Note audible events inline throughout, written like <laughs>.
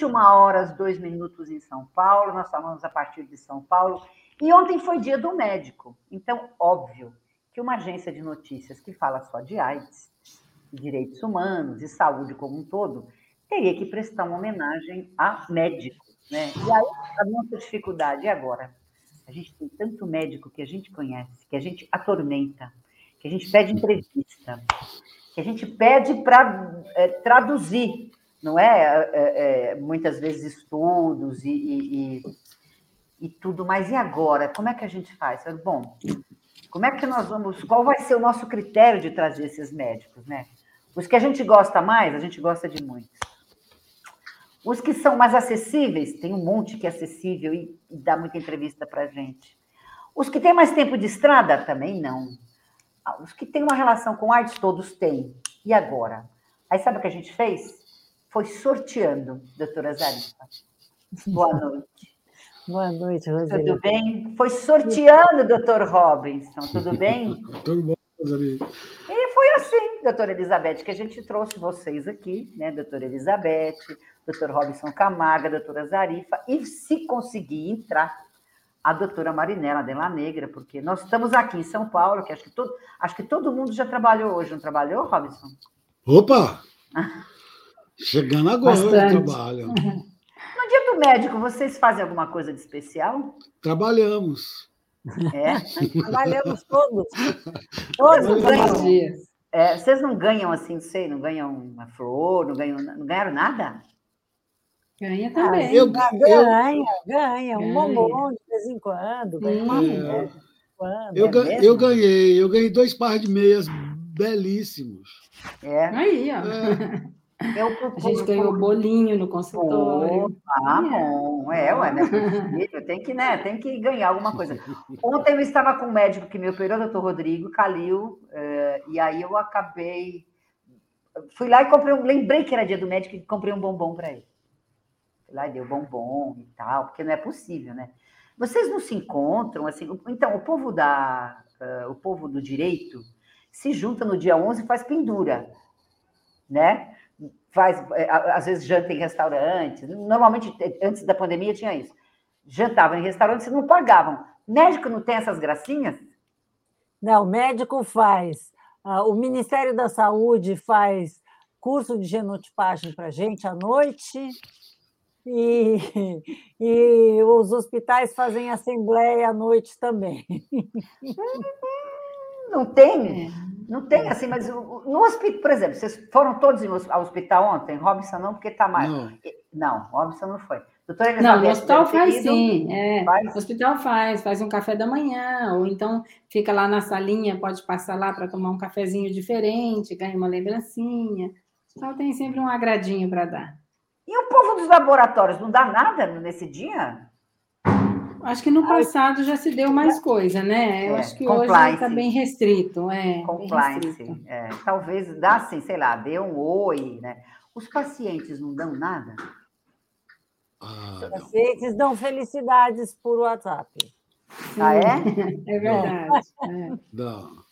21 horas, 2 minutos em São Paulo, nós falamos a partir de São Paulo. E ontem foi dia do médico. Então, óbvio que uma agência de notícias que fala só de AIDS, direitos humanos e saúde como um todo, teria que prestar uma homenagem a médico. Né? E aí, a nossa dificuldade agora, a gente tem tanto médico que a gente conhece, que a gente atormenta, que a gente pede entrevista, que a gente pede para é, traduzir, não é? é? É, Muitas vezes estudos e, e, e, e, tudo, mas e agora? Como é que a gente faz? Bom, como é que nós vamos, qual vai ser o nosso critério de trazer esses médicos, né? Os que a gente gosta mais, a gente gosta de muitos. Os que são mais acessíveis, tem um monte que é acessível e, e dá muita entrevista para gente. Os que têm mais tempo de estrada, também não. Os que têm uma relação com artes, todos têm. E agora? Aí sabe o que a gente fez? Foi sorteando, doutora Zarifa. Boa noite. <laughs> Boa noite, Roseli. Tudo bem? Foi sorteando, doutor Robinson. Tudo bem? <laughs> Tudo bom, Roseli. E foi assim, doutora Elizabeth, que a gente trouxe vocês aqui, né, doutora Elizabeth, doutor Robinson Camarga, doutora Zarifa, e se conseguir entrar, a doutora Marinela Della Negra, porque nós estamos aqui em São Paulo, que acho que todo, acho que todo mundo já trabalhou hoje, não trabalhou, Robinson? Opa! <laughs> Chegando agora o trabalho. No dia do médico, vocês fazem alguma coisa de especial? Trabalhamos. É? <laughs> Trabalhamos todos. <laughs> Todos os dias. É, vocês não ganham assim, não sei, não ganham uma flor, não, ganham, não ganharam nada? Ganha também. Ah, eu, ganha, ganha, um bombom de vez em quando. Ganha uma é. quando. Eu, é eu ganhei, eu ganhei dois pares de meias belíssimos. É. Aí, ó. É. <laughs> Eu, a gente ganhou bolinho no consultório. ah, bom. É, ué, né? Tem que, né? Tem que ganhar alguma coisa. Ontem eu estava com um médico que me operou, doutor Rodrigo Calil, eh, e aí eu acabei. Fui lá e comprei um. Lembrei que era dia do médico e comprei um bombom para ele lá e deu bombom e tal, porque não é possível, né? Vocês não se encontram assim? Então, o povo da uh, o povo do direito se junta no dia 11 e faz pendura, né? Faz é, às vezes janta em restaurante. Normalmente antes da pandemia tinha isso. Jantavam em restaurantes e não pagavam. Médico não tem essas gracinhas? Não, médico faz. Uh, o Ministério da Saúde faz curso de genotipagem para gente à noite e, <laughs> e os hospitais fazem assembleia à noite também. <laughs> Não tem, é. Não tem assim, mas no hospital, por exemplo, vocês foram todos ao hospital ontem? Robson não, porque está mais. Não, não Robson não foi. Doutora não, o hospital faz sim. É, faz? O hospital faz, faz um café da manhã, ou então fica lá na salinha, pode passar lá para tomar um cafezinho diferente, ganha uma lembrancinha. O hospital tem sempre um agradinho para dar. E o povo dos laboratórios não dá nada nesse dia? Acho que no passado já se deu mais coisa, né? Eu é, acho que compliance. hoje está bem restrito. É, compliance. Bem restrito. É, talvez dá assim, sei lá, dê um oi, né? Os pacientes não dão nada? Ah, Os pacientes dão felicidades por WhatsApp. Ah, é? <laughs> É verdade. É. Dão.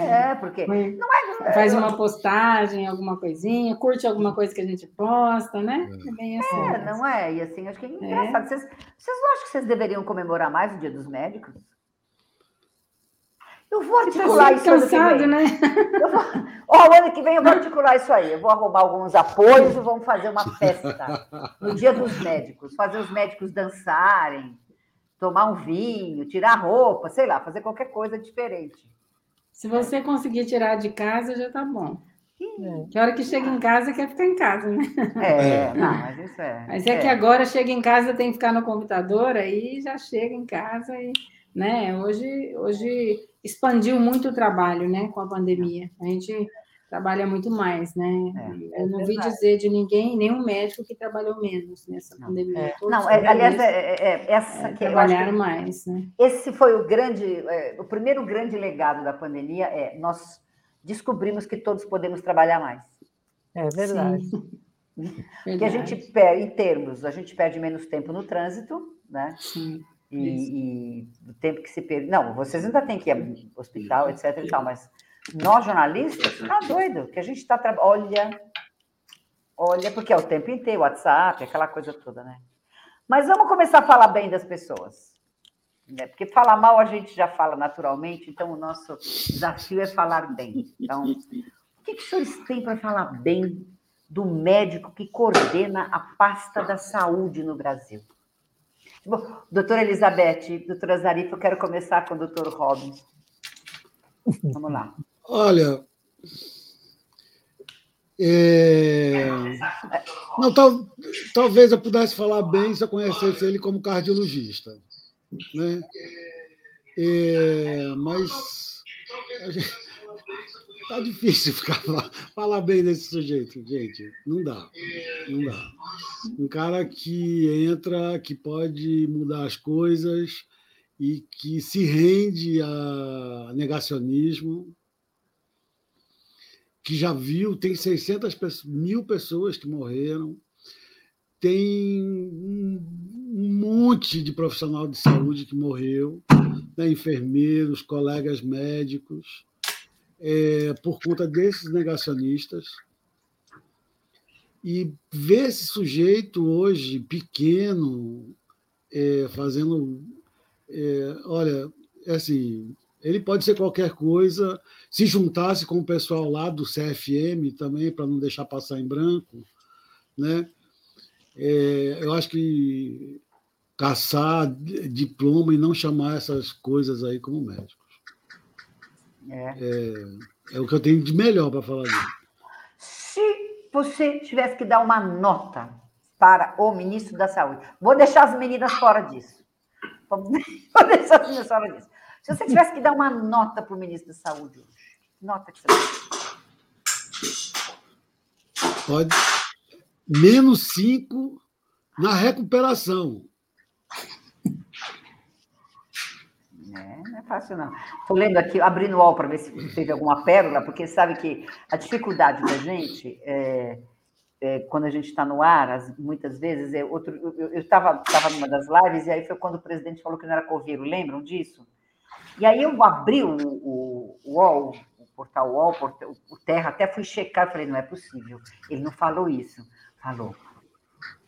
É, porque não é, faz uma postagem, alguma coisinha, curte alguma coisa que a gente posta, né? É, é bem assim. É, não é? E assim, acho que é, é. engraçado. É. Vocês, vocês não acham que vocês deveriam comemorar mais o Dia dos Médicos? Eu vou articular isso cansado, né? Vou... Ó, o ano que vem eu vou articular isso aí. Eu vou arrumar alguns apoios e vamos fazer uma festa no Dia dos Médicos, fazer os médicos dançarem, tomar um vinho, tirar roupa, sei lá, fazer qualquer coisa diferente. Se você conseguir tirar de casa, já tá bom. É. Que hora que chega em casa, quer ficar em casa, né? É, é. não, mas isso é. Mas é, é, que agora chega em casa, tem que ficar no computador, aí já chega em casa e, né? Hoje, hoje expandiu muito o trabalho, né? Com a pandemia. A gente trabalha muito mais, né? É, eu não vi dizer de ninguém, nenhum médico que trabalhou menos nessa não, pandemia. É. Não, é, aliás, é, é, essa que trabalharam que mais, né? Esse foi o grande, o primeiro grande legado da pandemia é nós descobrimos que todos podemos trabalhar mais. É verdade. Porque <laughs> a gente perde, em termos, a gente perde menos tempo no trânsito, né? Sim. E, e o tempo que se perde. Não, vocês ainda têm que ir ao hospital, etc. e tal, mas nós jornalistas, tá doido, que a gente está. Tra... Olha, Olha, porque é o tempo inteiro, WhatsApp, aquela coisa toda, né? Mas vamos começar a falar bem das pessoas. Né? Porque falar mal a gente já fala naturalmente, então o nosso desafio é falar bem. Então, o que, que os senhores têm para falar bem do médico que coordena a pasta da saúde no Brasil? Bom, doutora Elizabeth, doutora Zarifa, eu quero começar com o doutor Robin. Vamos lá. Olha, é... Não, tal, talvez eu pudesse falar bem se eu conhecesse ele como cardiologista. Né? É, mas está difícil ficar falar bem desse sujeito, gente. Não dá. Não dá. Um cara que entra, que pode mudar as coisas e que se rende a negacionismo que já viu, tem 600 mil pessoas que morreram, tem um monte de profissional de saúde que morreu, né, enfermeiros, colegas médicos, é, por conta desses negacionistas. E ver esse sujeito hoje, pequeno, é, fazendo. É, olha, é assim, ele pode ser qualquer coisa. Se juntasse com o pessoal lá do CFM também, para não deixar passar em branco, né? É, eu acho que caçar diploma e não chamar essas coisas aí como médicos. É, é, é o que eu tenho de melhor para falar disso. Se você tivesse que dar uma nota para o ministro da Saúde, vou deixar as meninas fora disso. Vou <laughs> deixar as meninas fora disso. Se você tivesse que dar uma nota para o ministro da Saúde hoje, nota que você Pode. Menos cinco na recuperação. É, não é fácil, não. Estou lendo aqui, abrindo o UOL para ver se teve alguma pérola, porque sabe que a dificuldade da gente, é, é, quando a gente está no ar, as, muitas vezes, é outro, eu estava numa das lives e aí foi quando o presidente falou que não era coveiro, lembram disso? E aí eu abri o, o, o UOL, o portal UOL, o Terra, até fui checar, falei, não é possível, ele não falou isso. Falou.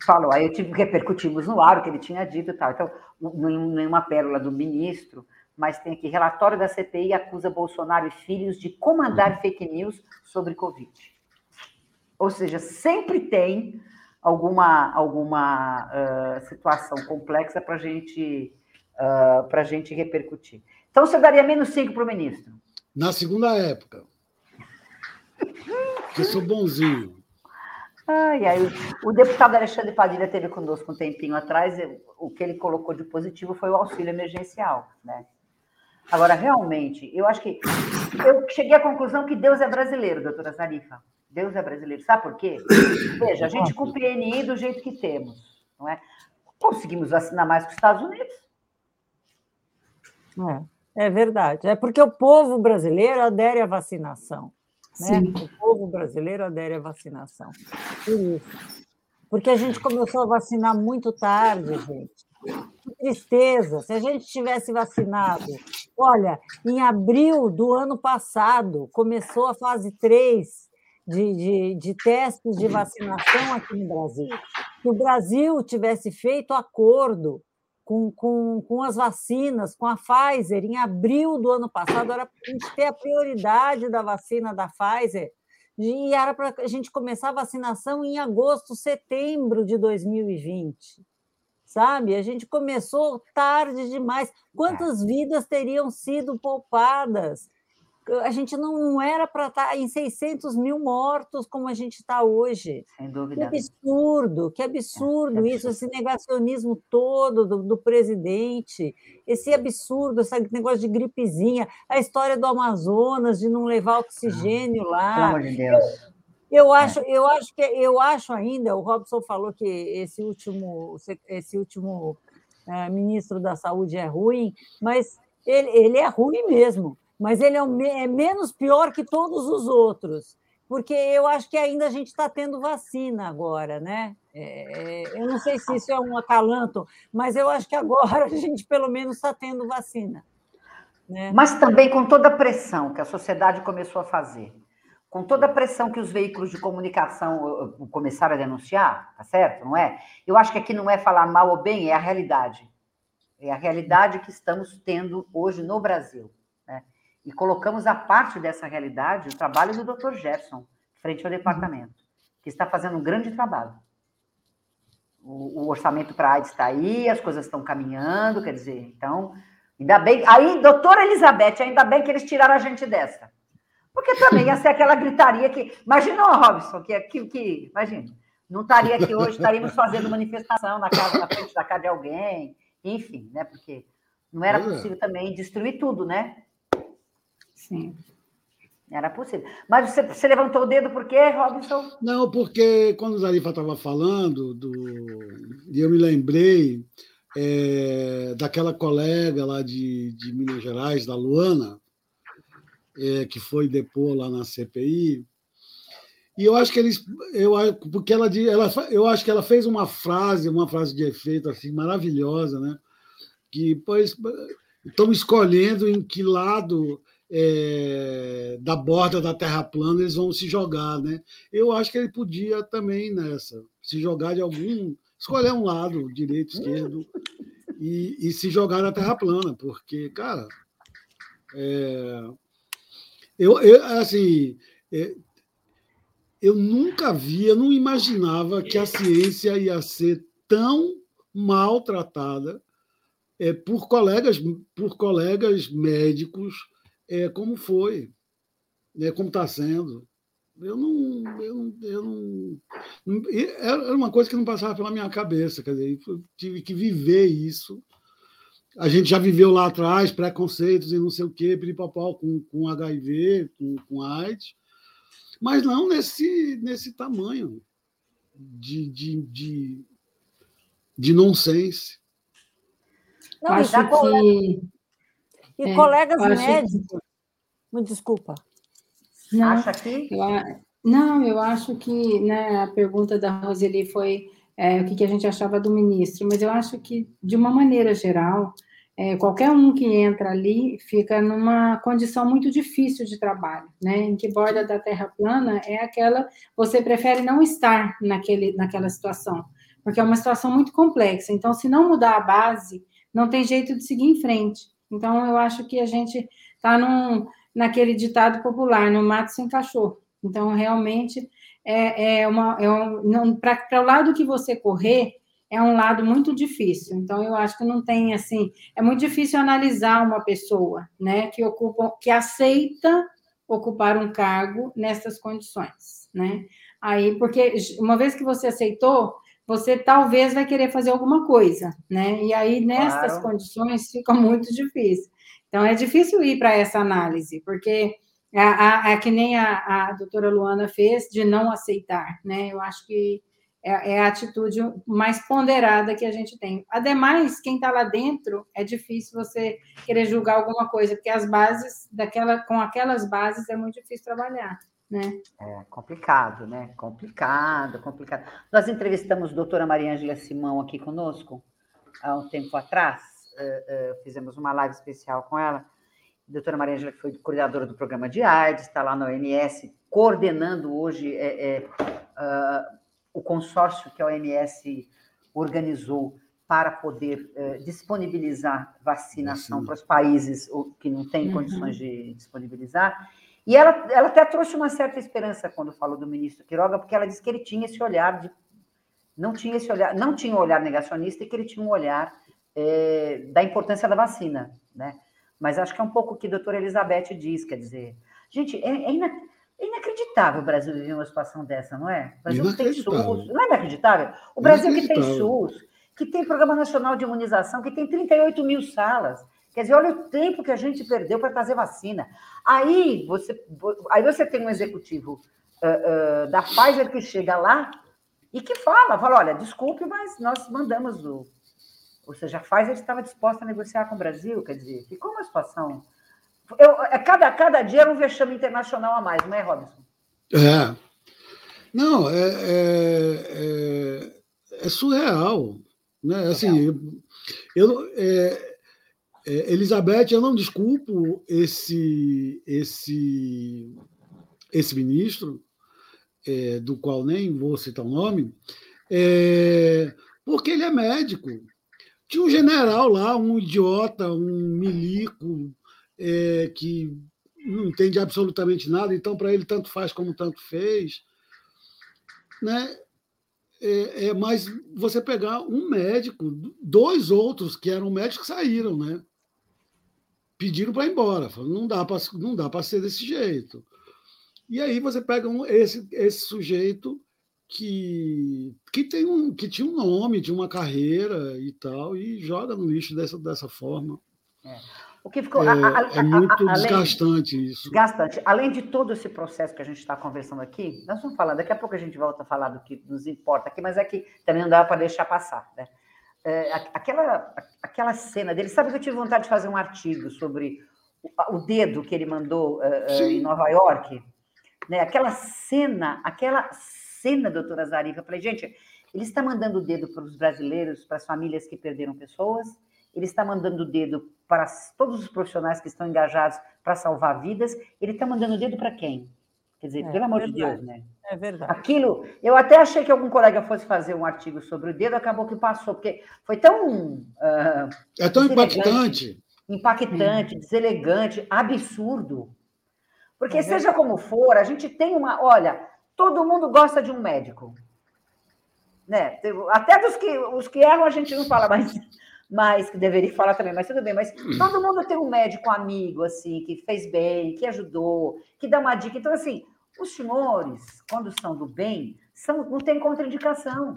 Falou, aí eu tive, repercutimos no ar o que ele tinha dito e tal. Então, nenhuma pérola do ministro, mas tem aqui, relatório da CPI acusa Bolsonaro e filhos de comandar fake news sobre Covid. Ou seja, sempre tem alguma, alguma uh, situação complexa para gente, uh, a gente repercutir. Então, você daria menos 5 para o ministro? Na segunda época. que sou bonzinho. Ai, ai, o, deputado Alexandre Padilha teve conosco um tempinho atrás, o que ele colocou de positivo foi o auxílio emergencial, né? Agora, realmente, eu acho que eu cheguei à conclusão que Deus é brasileiro, doutora Zarifa. Deus é brasileiro. Sabe por quê? Veja, a gente com o PNI do jeito que temos, não é? Conseguimos vacinar mais que os Estados Unidos. É. É verdade. É porque o povo brasileiro adere à vacinação. Né? O povo brasileiro adere à vacinação. Por isso. Porque a gente começou a vacinar muito tarde, gente. Que tristeza. Se a gente tivesse vacinado. Olha, em abril do ano passado, começou a fase 3 de, de, de testes de vacinação aqui no Brasil. Se o Brasil tivesse feito acordo com, com, com as vacinas, com a Pfizer, em abril do ano passado, era para a gente ter a prioridade da vacina da Pfizer, e era para a gente começar a vacinação em agosto, setembro de 2020. Sabe? A gente começou tarde demais. Quantas vidas teriam sido poupadas? A gente não era para estar tá em 600 mil mortos como a gente está hoje. Sem dúvida. Que absurdo, que absurdo é, isso, esse negacionismo todo do, do, presidente, esse absurdo, esse negócio de gripezinha, a história do Amazonas, de não levar oxigênio lá. Pelo amor de Deus. Eu acho, eu acho que eu acho ainda, o Robson falou que esse último, esse último é, ministro da Saúde é ruim, mas ele, ele é ruim mesmo mas ele é, é menos pior que todos os outros, porque eu acho que ainda a gente está tendo vacina agora, né? É, é, eu não sei se isso é um acalanto, mas eu acho que agora <laughs> a gente pelo menos está tendo vacina. Né? Mas também com toda a pressão que a sociedade começou a fazer, com toda a pressão que os veículos de comunicação começaram a denunciar, tá certo? Não é? Eu acho que aqui não é falar mal ou bem, é a realidade. É a realidade que estamos tendo hoje no Brasil. E colocamos a parte dessa realidade o trabalho do Dr. Jefferson, frente ao departamento, que está fazendo um grande trabalho. O, o orçamento para a AIDS está aí, as coisas estão caminhando, quer dizer, então, ainda bem. Aí, doutora Elizabeth, ainda bem que eles tiraram a gente dessa. Porque também ia ser aquela gritaria que. Imagina Robson, que, que, que imagina, não estaria aqui hoje, estaríamos fazendo manifestação na casa, na frente da casa de alguém, enfim, né? Porque não era é. possível também destruir tudo, né? Sim. Era possível. Mas você, você levantou o dedo por quê, Robinson? Não, porque quando o Zarifa estava falando, do, e eu me lembrei é, daquela colega lá de, de Minas Gerais, da Luana, é, que foi depor lá na CPI, e eu acho que eles, eu porque ela, ela, eu acho que ela fez uma frase, uma frase de efeito assim maravilhosa, né? Que pois estão escolhendo em que lado é, da borda da Terra plana eles vão se jogar, né? Eu acho que ele podia também nessa se jogar de algum, escolher um lado, direito, esquerdo, e, e se jogar na Terra plana, porque cara, é, eu, eu assim é, eu nunca vi, eu não imaginava que a ciência ia ser tão maltratada é, por colegas por colegas médicos é, como foi, né, como está sendo. Eu não, eu não, eu não, Era uma coisa que não passava pela minha cabeça, quer dizer, eu tive que viver isso. A gente já viveu lá atrás preconceitos e não sei o quê, piripapau, com, com HIV, com, com AIDS, mas não nesse, nesse tamanho de, de, de, de nonsense. Não, acho que... E é, colegas médicos. Que... Me desculpa. Não, Acha que? Eu, não, eu acho que né, a pergunta da Roseli foi é, o que, que, a gente achava do ministro, mas eu acho que, de uma maneira geral, é, qualquer um que entra ali fica numa condição muito difícil de trabalho, né? Em que borda da Terra plana é aquela você prefere não estar naquele, naquela situação, porque é uma situação muito complexa. Então, se não mudar a base, não tem jeito de seguir em frente. Então, eu acho que a gente está naquele ditado popular, no mato sem cachorro. Então, realmente, é, é uma, é um, para o lado que você correr, é um lado muito difícil. Então, eu acho que não tem assim, é muito difícil analisar uma pessoa, né, que ocupa, que aceita ocupar um cargo nessas condições, né? Aí, porque uma vez que você aceitou, você talvez vai querer fazer alguma coisa, né? E aí, nessas claro. condições, fica muito difícil. Então, é difícil ir para essa análise, porque é, é, que nem a, a doutora Luana fez de não aceitar, né? Eu acho que é, é, a atitude mais ponderada que a gente tem. Ademais, quem está lá dentro, é difícil você querer julgar alguma coisa, porque as bases daquela, com aquelas bases é muito difícil trabalhar. Né? É complicado, né? Complicado, complicado. Nós entrevistamos a doutora Maria Ângela Simão aqui conosco há um tempo atrás, uh, uh, fizemos uma live especial com ela. A doutora Maria Ângela foi coordenadora do programa de AIDS, está lá na OMS, coordenando hoje é, é, uh, o consórcio que a OMS organizou para poder uh, disponibilizar vacinação para os países que não têm uhum. condições de disponibilizar. E ela, ela até trouxe uma certa esperança quando falou do ministro Quiroga, porque ela disse que ele tinha esse olhar de não tinha esse olhar, não tinha um olhar negacionista e que ele tinha um olhar é, da importância da vacina, né? Mas acho que é um pouco o que a doutora Elizabeth diz, quer dizer, gente, é, é, ina, é inacreditável o Brasil viver uma situação dessa, não é? O Brasil que tem SUS, não é inacreditável? O Brasil que tem SUS, que tem Programa Nacional de Imunização, que tem 38 mil salas, Quer dizer, olha o tempo que a gente perdeu para trazer vacina. Aí você, aí você tem um executivo uh, uh, da Pfizer que chega lá e que fala, fala, olha, desculpe, mas nós mandamos o ou seja, a Pfizer estava disposta a negociar com o Brasil, quer dizer, ficou uma situação. Eu, é, cada, cada dia era um vexame internacional a mais, não é, Robson? É. Não, é, é, é, é surreal. Né? Assim, eu, é, é, Elizabeth, eu não desculpo esse, esse, esse ministro, é, do qual nem vou citar o nome, porque ele é médico. Tinha um general lá, um idiota, um milico, é, que não entende absolutamente nada, então para ele tanto faz como tanto fez. Né? É, é, mas você pegar um médico, dois outros que eram médicos saíram, né? Pediram para ir embora, falaram, não dá para não dá para ser desse jeito. E aí você pega um, esse, esse sujeito que, que, tem um, que tinha um nome, tinha uma carreira e tal, e joga no lixo dessa, dessa forma. É. O que ficou. É, a, a, é muito a, desgastante além, isso. Desgastante. Além de todo esse processo que a gente está conversando aqui, nós vamos falar, daqui a pouco a gente volta a falar do que nos importa aqui, mas é que também não dá para deixar passar. Né? É, aquela, aquela cena dele, sabe que eu tive vontade de fazer um artigo sobre o, o dedo que ele mandou uh, em Nova York? Né? Aquela cena, aquela cena, doutora Zarifa, eu falei, gente, ele está mandando o dedo para os brasileiros, para as famílias que perderam pessoas, ele está mandando o dedo para todos os profissionais que estão engajados para salvar vidas, ele está mandando o dedo para quem? Quer dizer, é, pelo amor verdade, de Deus, né? É verdade. Aquilo, eu até achei que algum colega fosse fazer um artigo sobre o dedo, acabou que passou, porque foi tão. Uh, é tão impactante. Impactante, deselegante, absurdo. Porque, é seja como for, a gente tem uma. Olha, todo mundo gosta de um médico. Né? Até dos que, os que erram a gente não fala mais <laughs> mas que deveria falar também, mas tudo bem. Mas todo mundo tem um médico amigo, assim, que fez bem, que ajudou, que dá uma dica. Então, assim, os senhores, quando são do bem, são, não tem contraindicação.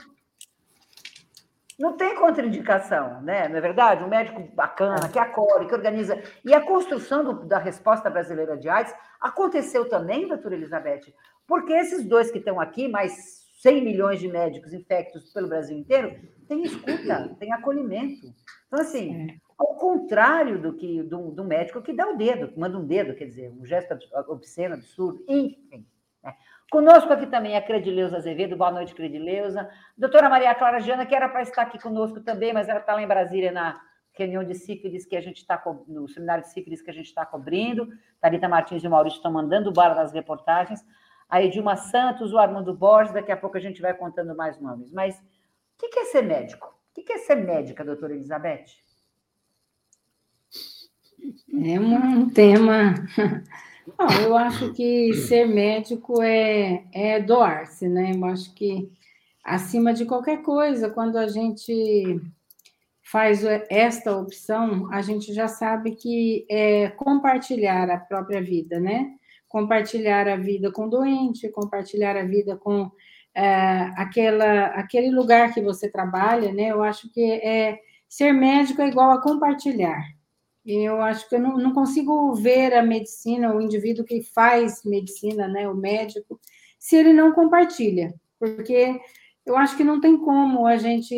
Não tem contraindicação, né? Não é verdade? Um médico bacana, que acolhe, que organiza. E a construção do, da resposta brasileira de AIDS aconteceu também, doutora Elizabeth, porque esses dois que estão aqui, mais 100 milhões de médicos infectos pelo Brasil inteiro, tem escuta, tem acolhimento. Então, assim, é. ao contrário do que do, do, médico que dá o dedo, que manda um dedo, quer dizer, um gesto obsceno, absurdo, enfim. Né? Conosco aqui também a Credileuza Azevedo. Boa noite, Credileuza. Doutora Maria Clara Jana, que era para estar aqui conosco também, mas ela está lá em Brasília na reunião de sífilis que a gente está no seminário de sífilis que a gente está cobrindo. Thalita Martins e o Maurício estão mandando bala nas reportagens a Edilma Santos, o Armando Borges, daqui a pouco a gente vai contando mais nomes. Mas o que é ser médico? O que é ser médica, doutora Elizabeth? É um tema. <laughs> Eu acho que ser médico é, é doar-se, né? Eu acho que, acima de qualquer coisa, quando a gente faz esta opção, a gente já sabe que é compartilhar a própria vida, né? Compartilhar a vida com o doente, compartilhar a vida com é, aquela, aquele lugar que você trabalha, né? Eu acho que é, ser médico é igual a compartilhar. Eu acho que eu não, não consigo ver a medicina, o indivíduo que faz medicina, né, o médico, se ele não compartilha, porque eu acho que não tem como a gente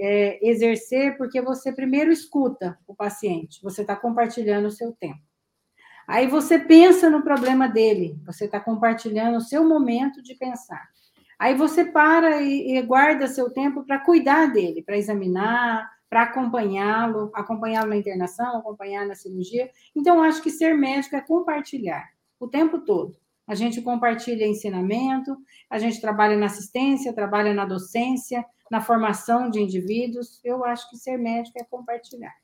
é, exercer, porque você primeiro escuta o paciente, você está compartilhando o seu tempo. Aí você pensa no problema dele, você está compartilhando o seu momento de pensar. Aí você para e, e guarda seu tempo para cuidar dele, para examinar, para acompanhá-lo, acompanhá-lo na internação, acompanhar na cirurgia. Então, acho que ser médico é compartilhar o tempo todo. A gente compartilha ensinamento, a gente trabalha na assistência, trabalha na docência, na formação de indivíduos. Eu acho que ser médico é compartilhar.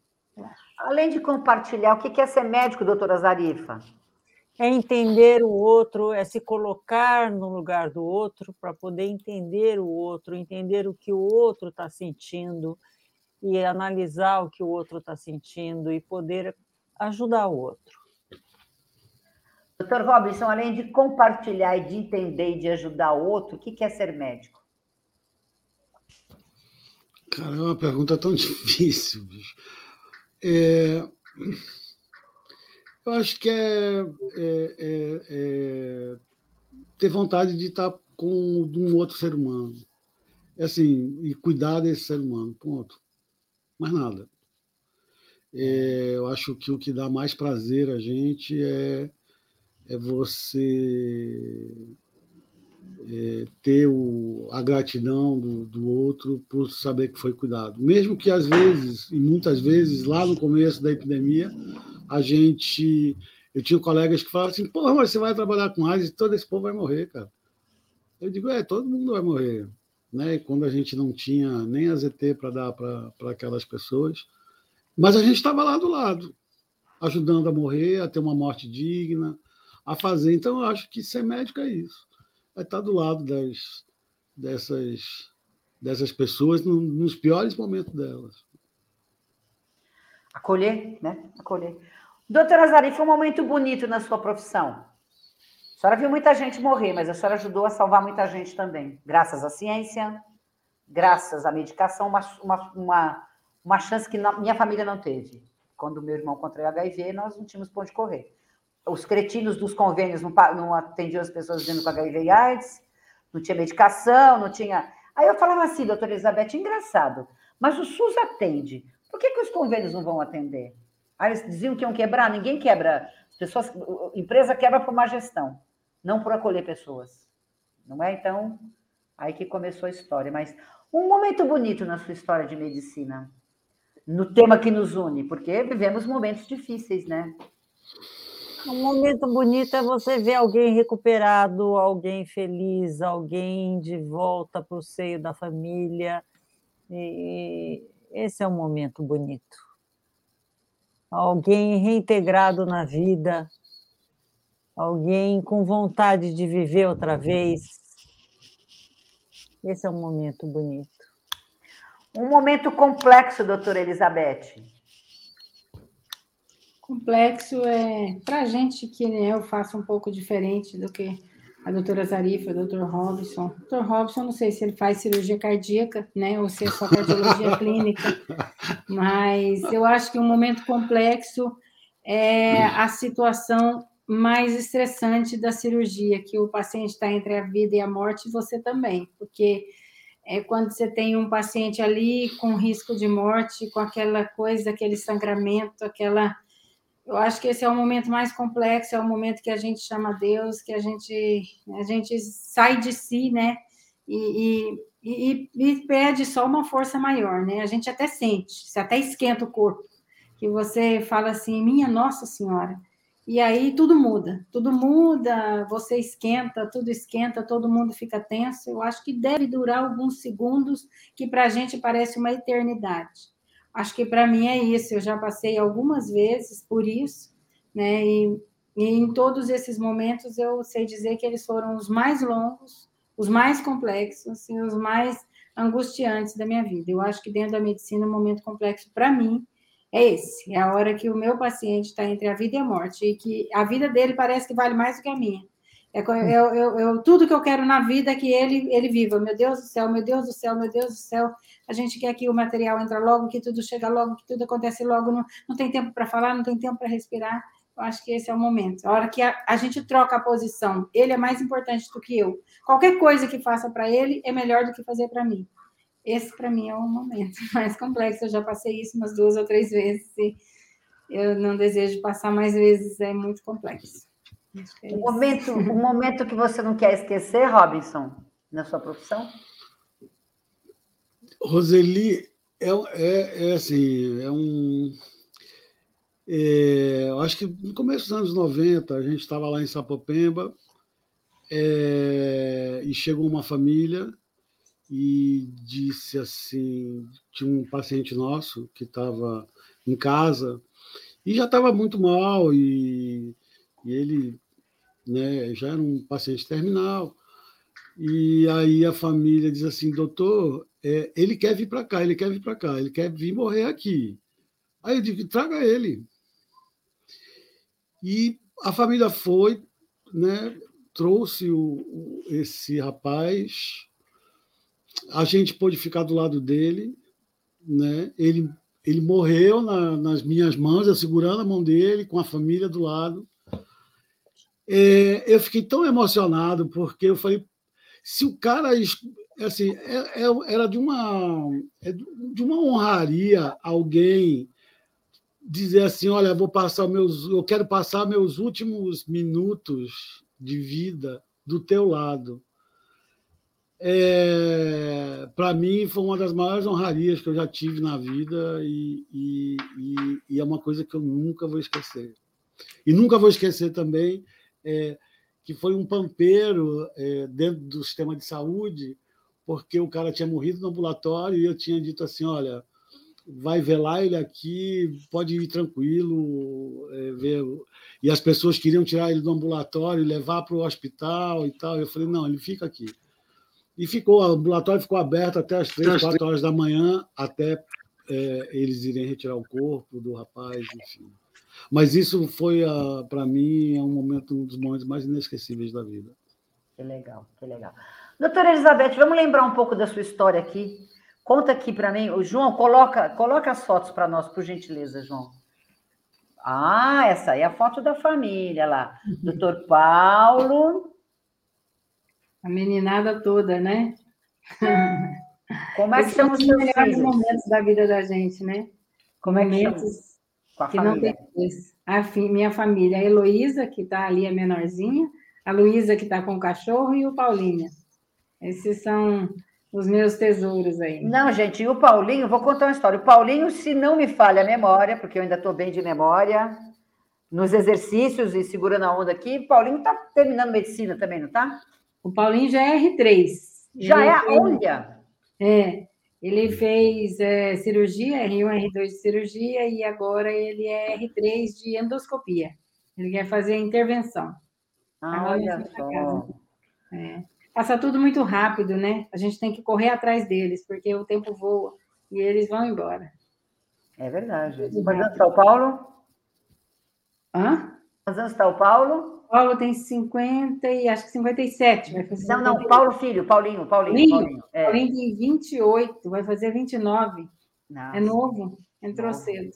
Além de compartilhar, o que é ser médico, doutora Zarifa? É entender o outro, é se colocar no lugar do outro para poder entender o outro, entender o que o outro está sentindo e analisar o que o outro está sentindo e poder ajudar o outro. Doutor Robinson, além de compartilhar e de entender e de ajudar o outro, o que é ser médico? Cara, é uma pergunta tão <laughs> difícil, bicho. É, eu acho que é, é, é, é, ter vontade de estar com um outro ser humano. É assim, e cuidar desse ser humano, ponto. Mais nada. É, eu acho que o que dá mais prazer a gente é, é você é, ter o, a gratidão do, do outro por saber que foi cuidado. Mesmo que às vezes, e muitas vezes, lá no começo da epidemia, a gente. Eu tinha colegas que falavam assim, porra, mas você vai trabalhar com AIDS e todo esse povo vai morrer, cara. Eu digo, é, todo mundo vai morrer. Né? E quando a gente não tinha nem a ZT para dar para aquelas pessoas, mas a gente estava lá do lado, ajudando a morrer, a ter uma morte digna, a fazer. Então, eu acho que ser médico é isso. É estar do lado das, dessas, dessas pessoas nos piores momentos delas. Acolher, né? Acolher. Doutora Zari, foi um momento bonito na sua profissão. A senhora viu muita gente morrer, mas a senhora ajudou a salvar muita gente também. Graças à ciência, graças à medicação, uma, uma, uma, uma chance que não, minha família não teve. Quando meu irmão contraiu HIV, nós não tínhamos ponto de correr. Os cretinos dos convênios não, não atendiam as pessoas vivendo com HIV e AIDS, não tinha medicação, não tinha. Aí eu falava assim, doutora Elizabeth, engraçado, mas o SUS atende. Por que, que os convênios não vão atender? Aí eles diziam que iam quebrar, ninguém quebra. As pessoas, empresa quebra por má gestão, não por acolher pessoas. Não é? Então, aí que começou a história. Mas um momento bonito na sua história de medicina, no tema que nos une, porque vivemos momentos difíceis, né? Um momento bonito é você ver alguém recuperado, alguém feliz, alguém de volta para o seio da família. E esse é um momento bonito alguém reintegrado na vida, alguém com vontade de viver outra vez. Esse é um momento bonito. Um momento complexo, doutora Elizabeth. Complexo é para a gente que né, eu faço um pouco diferente do que a doutora Zarifa, o doutor Robson. O doutor Robson, não sei se ele faz cirurgia cardíaca, né, ou se é só cardiologia <laughs> clínica, mas eu acho que um momento complexo é a situação mais estressante da cirurgia, que o paciente está entre a vida e a morte, e você também, porque é quando você tem um paciente ali com risco de morte, com aquela coisa, aquele sangramento, aquela eu acho que esse é o momento mais complexo, é o momento que a gente chama Deus, que a gente, a gente sai de si, né? E, e, e, pede só uma força maior, né? A gente até sente, você até esquenta o corpo, que você fala assim, minha Nossa Senhora. E aí tudo muda, tudo muda, você esquenta, tudo esquenta, todo mundo fica tenso. Eu acho que deve durar alguns segundos, que para a gente parece uma eternidade. Acho que para mim é isso. Eu já passei algumas vezes por isso, né? E, e em todos esses momentos eu sei dizer que eles foram os mais longos, os mais complexos e os mais angustiantes da minha vida. Eu acho que dentro da medicina, o momento complexo para mim é esse. É a hora que o meu paciente está entre a vida e a morte e que a vida dele parece que vale mais do que a minha. É, eu, eu, eu, tudo que eu quero na vida é que ele, ele viva. Meu Deus do céu, meu Deus do céu, meu Deus do céu. A gente quer que o material entre logo, que tudo chega logo, que tudo acontece logo. Não, não tem tempo para falar, não tem tempo para respirar. Eu acho que esse é o momento. A hora que a, a, gente troca a posição, ele é mais importante do que eu. Qualquer coisa que faça para ele é melhor do que fazer para mim. Esse, para mim, é o momento <laughs> mais complexo. Eu já passei isso umas duas ou três vezes e eu não desejo passar mais vezes. É muito complexo. É um momento, um momento que você não quer esquecer, Robinson, na sua profissão? Roseli, é, é, é assim, é um. É, eu acho que no começo dos anos 90, a gente estava lá em Sapopemba é, e chegou uma família e disse assim: tinha um paciente nosso que estava em casa e já estava muito mal e, e ele né? Já era um paciente terminal. E aí a família diz assim, doutor, é, ele quer vir para cá, ele quer vir para cá, ele quer vir morrer aqui. Aí eu digo, traga ele. E a família foi, né? Trouxe o, o, esse rapaz, a gente pôde ficar do lado dele, né? Ele ele morreu na, nas minhas mãos, eu segurando a mão dele, com a família do lado. É, eu fiquei tão emocionado porque eu falei, se o cara assim é, é, era de uma de uma honraria alguém dizer assim, olha, vou passar meus, eu quero passar meus últimos minutos de vida do teu lado. É, para mim foi uma das maiores honrarias que eu já tive na vida e, e, e, e é uma coisa que eu nunca vou esquecer. E nunca vou esquecer também é, que foi um pampeiro é, dentro do sistema de saúde, porque o cara tinha morrido no ambulatório e eu tinha dito assim: olha, vai velar ele aqui, pode ir tranquilo, é, ver. E as pessoas queriam tirar ele do ambulatório, levar para o hospital e tal. Eu falei: não, ele fica aqui. E ficou, o ambulatório ficou aberto até as três, quatro horas da manhã, até é, eles irem retirar o corpo do rapaz, enfim. Mas isso foi, ah, para mim, é um momento, um dos momentos mais inesquecíveis da vida. Que legal, que legal. Doutora Elizabeth, vamos lembrar um pouco da sua história aqui. Conta aqui para mim. O João, coloca, coloca as fotos para nós, por gentileza, João. Ah, essa aí é a foto da família lá. <laughs> Doutor Paulo. A meninada toda, né? Como é que são os seus filhos? momentos da vida da gente, né? Como é que momentos Com a que família. não tem a minha família, a Heloísa, que está ali, a menorzinha, a Luísa, que está com o cachorro, e o Paulinha. Esses são os meus tesouros aí. Não, gente, e o Paulinho, vou contar uma história. O Paulinho, se não me falha a memória, porque eu ainda estou bem de memória, nos exercícios e segurando a onda aqui, o Paulinho está terminando medicina também, não está? O Paulinho já é R3. Já é, fez... olha! É, ele fez é, cirurgia, R1, R2 de cirurgia, e agora ele é R3 de endoscopia. Ele quer fazer intervenção. Ah, olha só. É. Passa tudo muito rápido, né? A gente tem que correr atrás deles, porque o tempo voa e eles vão embora. É verdade. Quantos anos está o Paulo? Hã? Quantos anos está o Paulo? Paulo tem 50 e acho que 57. Vai fazer não, não, Paulo Filho, Paulinho, Paulinho. Paulinho, é. Paulinho tem 28, vai fazer 29. Nossa. É novo, entrou novo. cedo.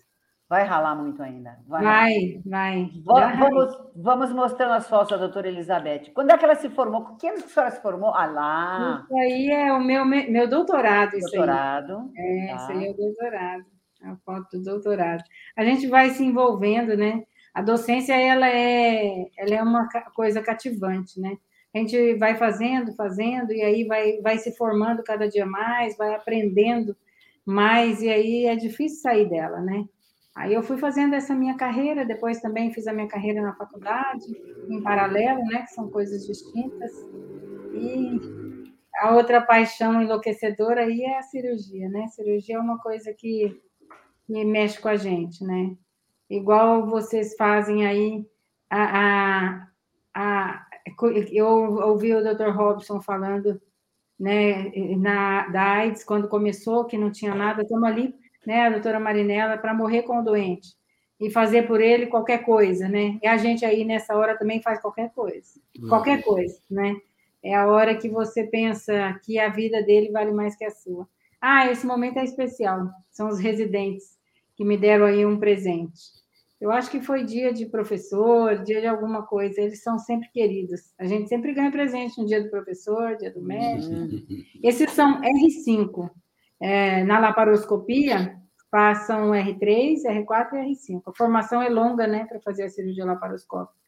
Vai ralar muito ainda. Vai, vai. vai. Vamos, vamos mostrando as fotos da doutora Elizabeth. Quando é que ela se formou? Com quem a senhora se formou? Ah lá! Isso aí é o meu, meu doutorado. Doutorado. Isso É, tá. isso aí é o doutorado. A foto do doutorado. A gente vai se envolvendo, né? A docência ela é, ela é uma coisa cativante, né? A gente vai fazendo, fazendo, e aí vai, vai se formando cada dia mais, vai aprendendo mais, e aí é difícil sair dela, né? Aí eu fui fazendo essa minha carreira, depois também fiz a minha carreira na faculdade, em paralelo, né? Que são coisas distintas. E a outra paixão enlouquecedora aí é a cirurgia, né? A cirurgia é uma coisa que, que mexe com a gente, né? Igual vocês fazem aí a, a, a eu ouvi o Dr. Robson falando né, na, da AIDS, quando começou, que não tinha nada, estamos ali, né, a doutora Marinela, para morrer com o doente e fazer por ele qualquer coisa, né? E a gente aí nessa hora também faz qualquer coisa, qualquer uhum. coisa, né? É a hora que você pensa que a vida dele vale mais que a sua. Ah, esse momento é especial, são os residentes que me deram aí um presente. Eu acho que foi dia de professor, dia de alguma coisa. Eles são sempre queridos. A gente sempre ganha presente no dia do professor, dia do médico. Uhum. Esses são R5. É, na laparoscopia, passam R3, R4 e R5. A formação é longa, né, para fazer a cirurgia laparoscópica.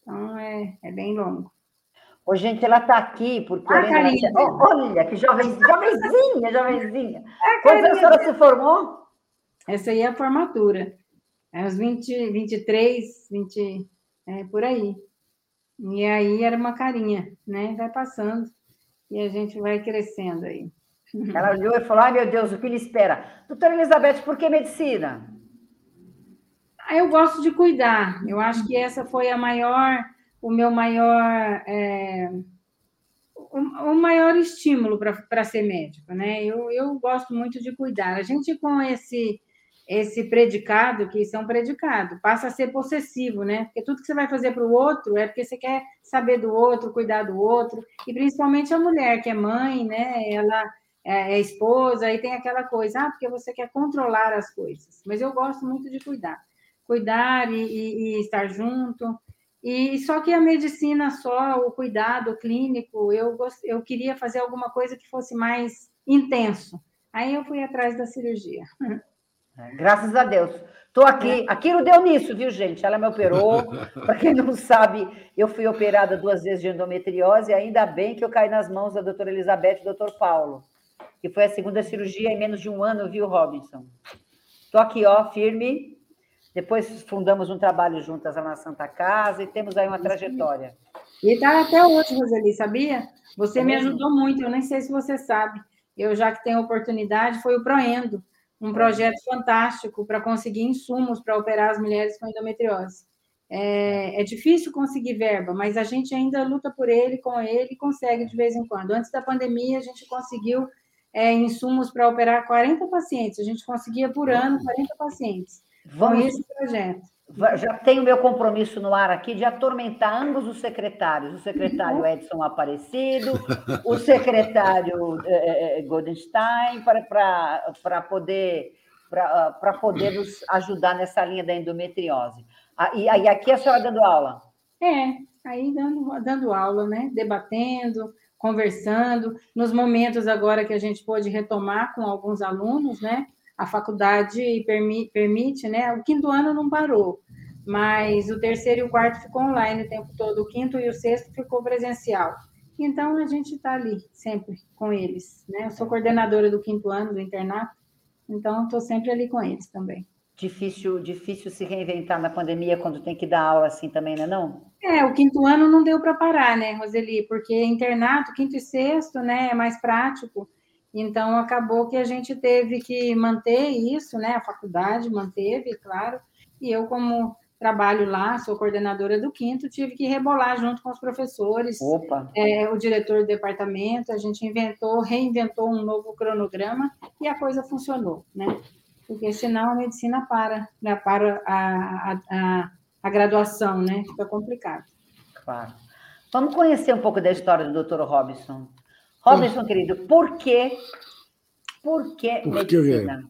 Então, é, é bem longo. Ô, gente, ela está aqui porque... Ah, Karine. olha, que jovem, jovenzinha, jovenzinha. Quantos anos a senhora se formou? Essa aí é a formatura. É uns 20, 23, 20, é, por aí. E aí era uma carinha, né? Vai passando e a gente vai crescendo aí. <laughs> Ela olhou e falou: ai meu Deus, o que lhe espera? Doutora Elizabeth, por que medicina? Ah, eu gosto de cuidar. Eu acho que essa foi a maior, o meu maior, é, o, o, maior estímulo para ser médico, né? Eu, eu gosto muito de cuidar. A gente com esse esse predicado, que isso é um predicado, passa a ser possessivo, né? Porque tudo que você vai fazer para o outro é porque você quer saber do outro, cuidar do outro, e principalmente a mulher, que é mãe, né? Ela é, é esposa, aí tem aquela coisa, ah, porque você quer controlar as coisas. Mas eu gosto muito de cuidar. Cuidar e, e, e estar junto. E só que a medicina só, o cuidado clínico, eu, gost... eu queria fazer alguma coisa que fosse mais intenso. Aí eu fui atrás da cirurgia. <laughs> É, graças a Deus. Estou aqui. Aquilo deu nisso, viu, gente? Ela me operou. <laughs> Para quem não sabe, eu fui operada duas vezes de endometriose, e ainda bem que eu caí nas mãos da doutora Elizabeth e do doutor Paulo, que foi a segunda cirurgia em menos de um ano, viu, Robinson? Estou aqui, ó, firme. Depois fundamos um trabalho juntas lá na Santa Casa e temos aí uma trajetória. E está até hoje, Roseli, sabia? Você é me ajudou muito, eu nem sei se você sabe. Eu, já que tenho oportunidade, foi o Proendo, um projeto fantástico para conseguir insumos para operar as mulheres com endometriose. É, é, difícil conseguir verba, mas a gente ainda luta por ele, com ele, e consegue de vez em quando. Antes da pandemia, a gente conseguiu é, insumos para operar 40 pacientes. A gente conseguia por ano 40 pacientes. Vamos, com esse projeto. Já tenho meu compromisso no ar aqui de atormentar ambos os secretários, o secretário Edson Aparecido, o secretário eh, eh Goldenstein, para poder para poder nos ajudar nessa linha da endometriose. Ah, e aí aqui a senhora dando aula? É, aí dando, dando aula, né? Debatendo, conversando, nos momentos agora que a gente pôde retomar com alguns alunos, né? A faculdade permite, permite, né? O quinto ano não parou, mas o terceiro e o quarto ficou online o tempo todo, o quinto e o sexto ficou presencial. Então a gente está ali sempre com eles, né? Eu sou coordenadora do quinto ano do internato, então estou sempre ali com eles também. Difícil, difícil se reinventar na pandemia quando tem que dar aula assim também, não é não? É, o quinto ano não deu para parar, né, Roseli? Porque internato, quinto e sexto, né, é mais prático. Então, acabou que a gente teve que manter isso, né? A faculdade manteve, claro. E eu, como trabalho lá, sou coordenadora do quinto, tive que rebolar junto com os professores, é, o diretor do departamento, a gente inventou, reinventou um novo cronograma e a coisa funcionou, né? porque senão a medicina para, né, para a, a, a, a graduação, né? Fica complicado. Claro. Vamos conhecer um pouco da história do Dr. Robinson. Robinson, querido, por que, por que por medicina?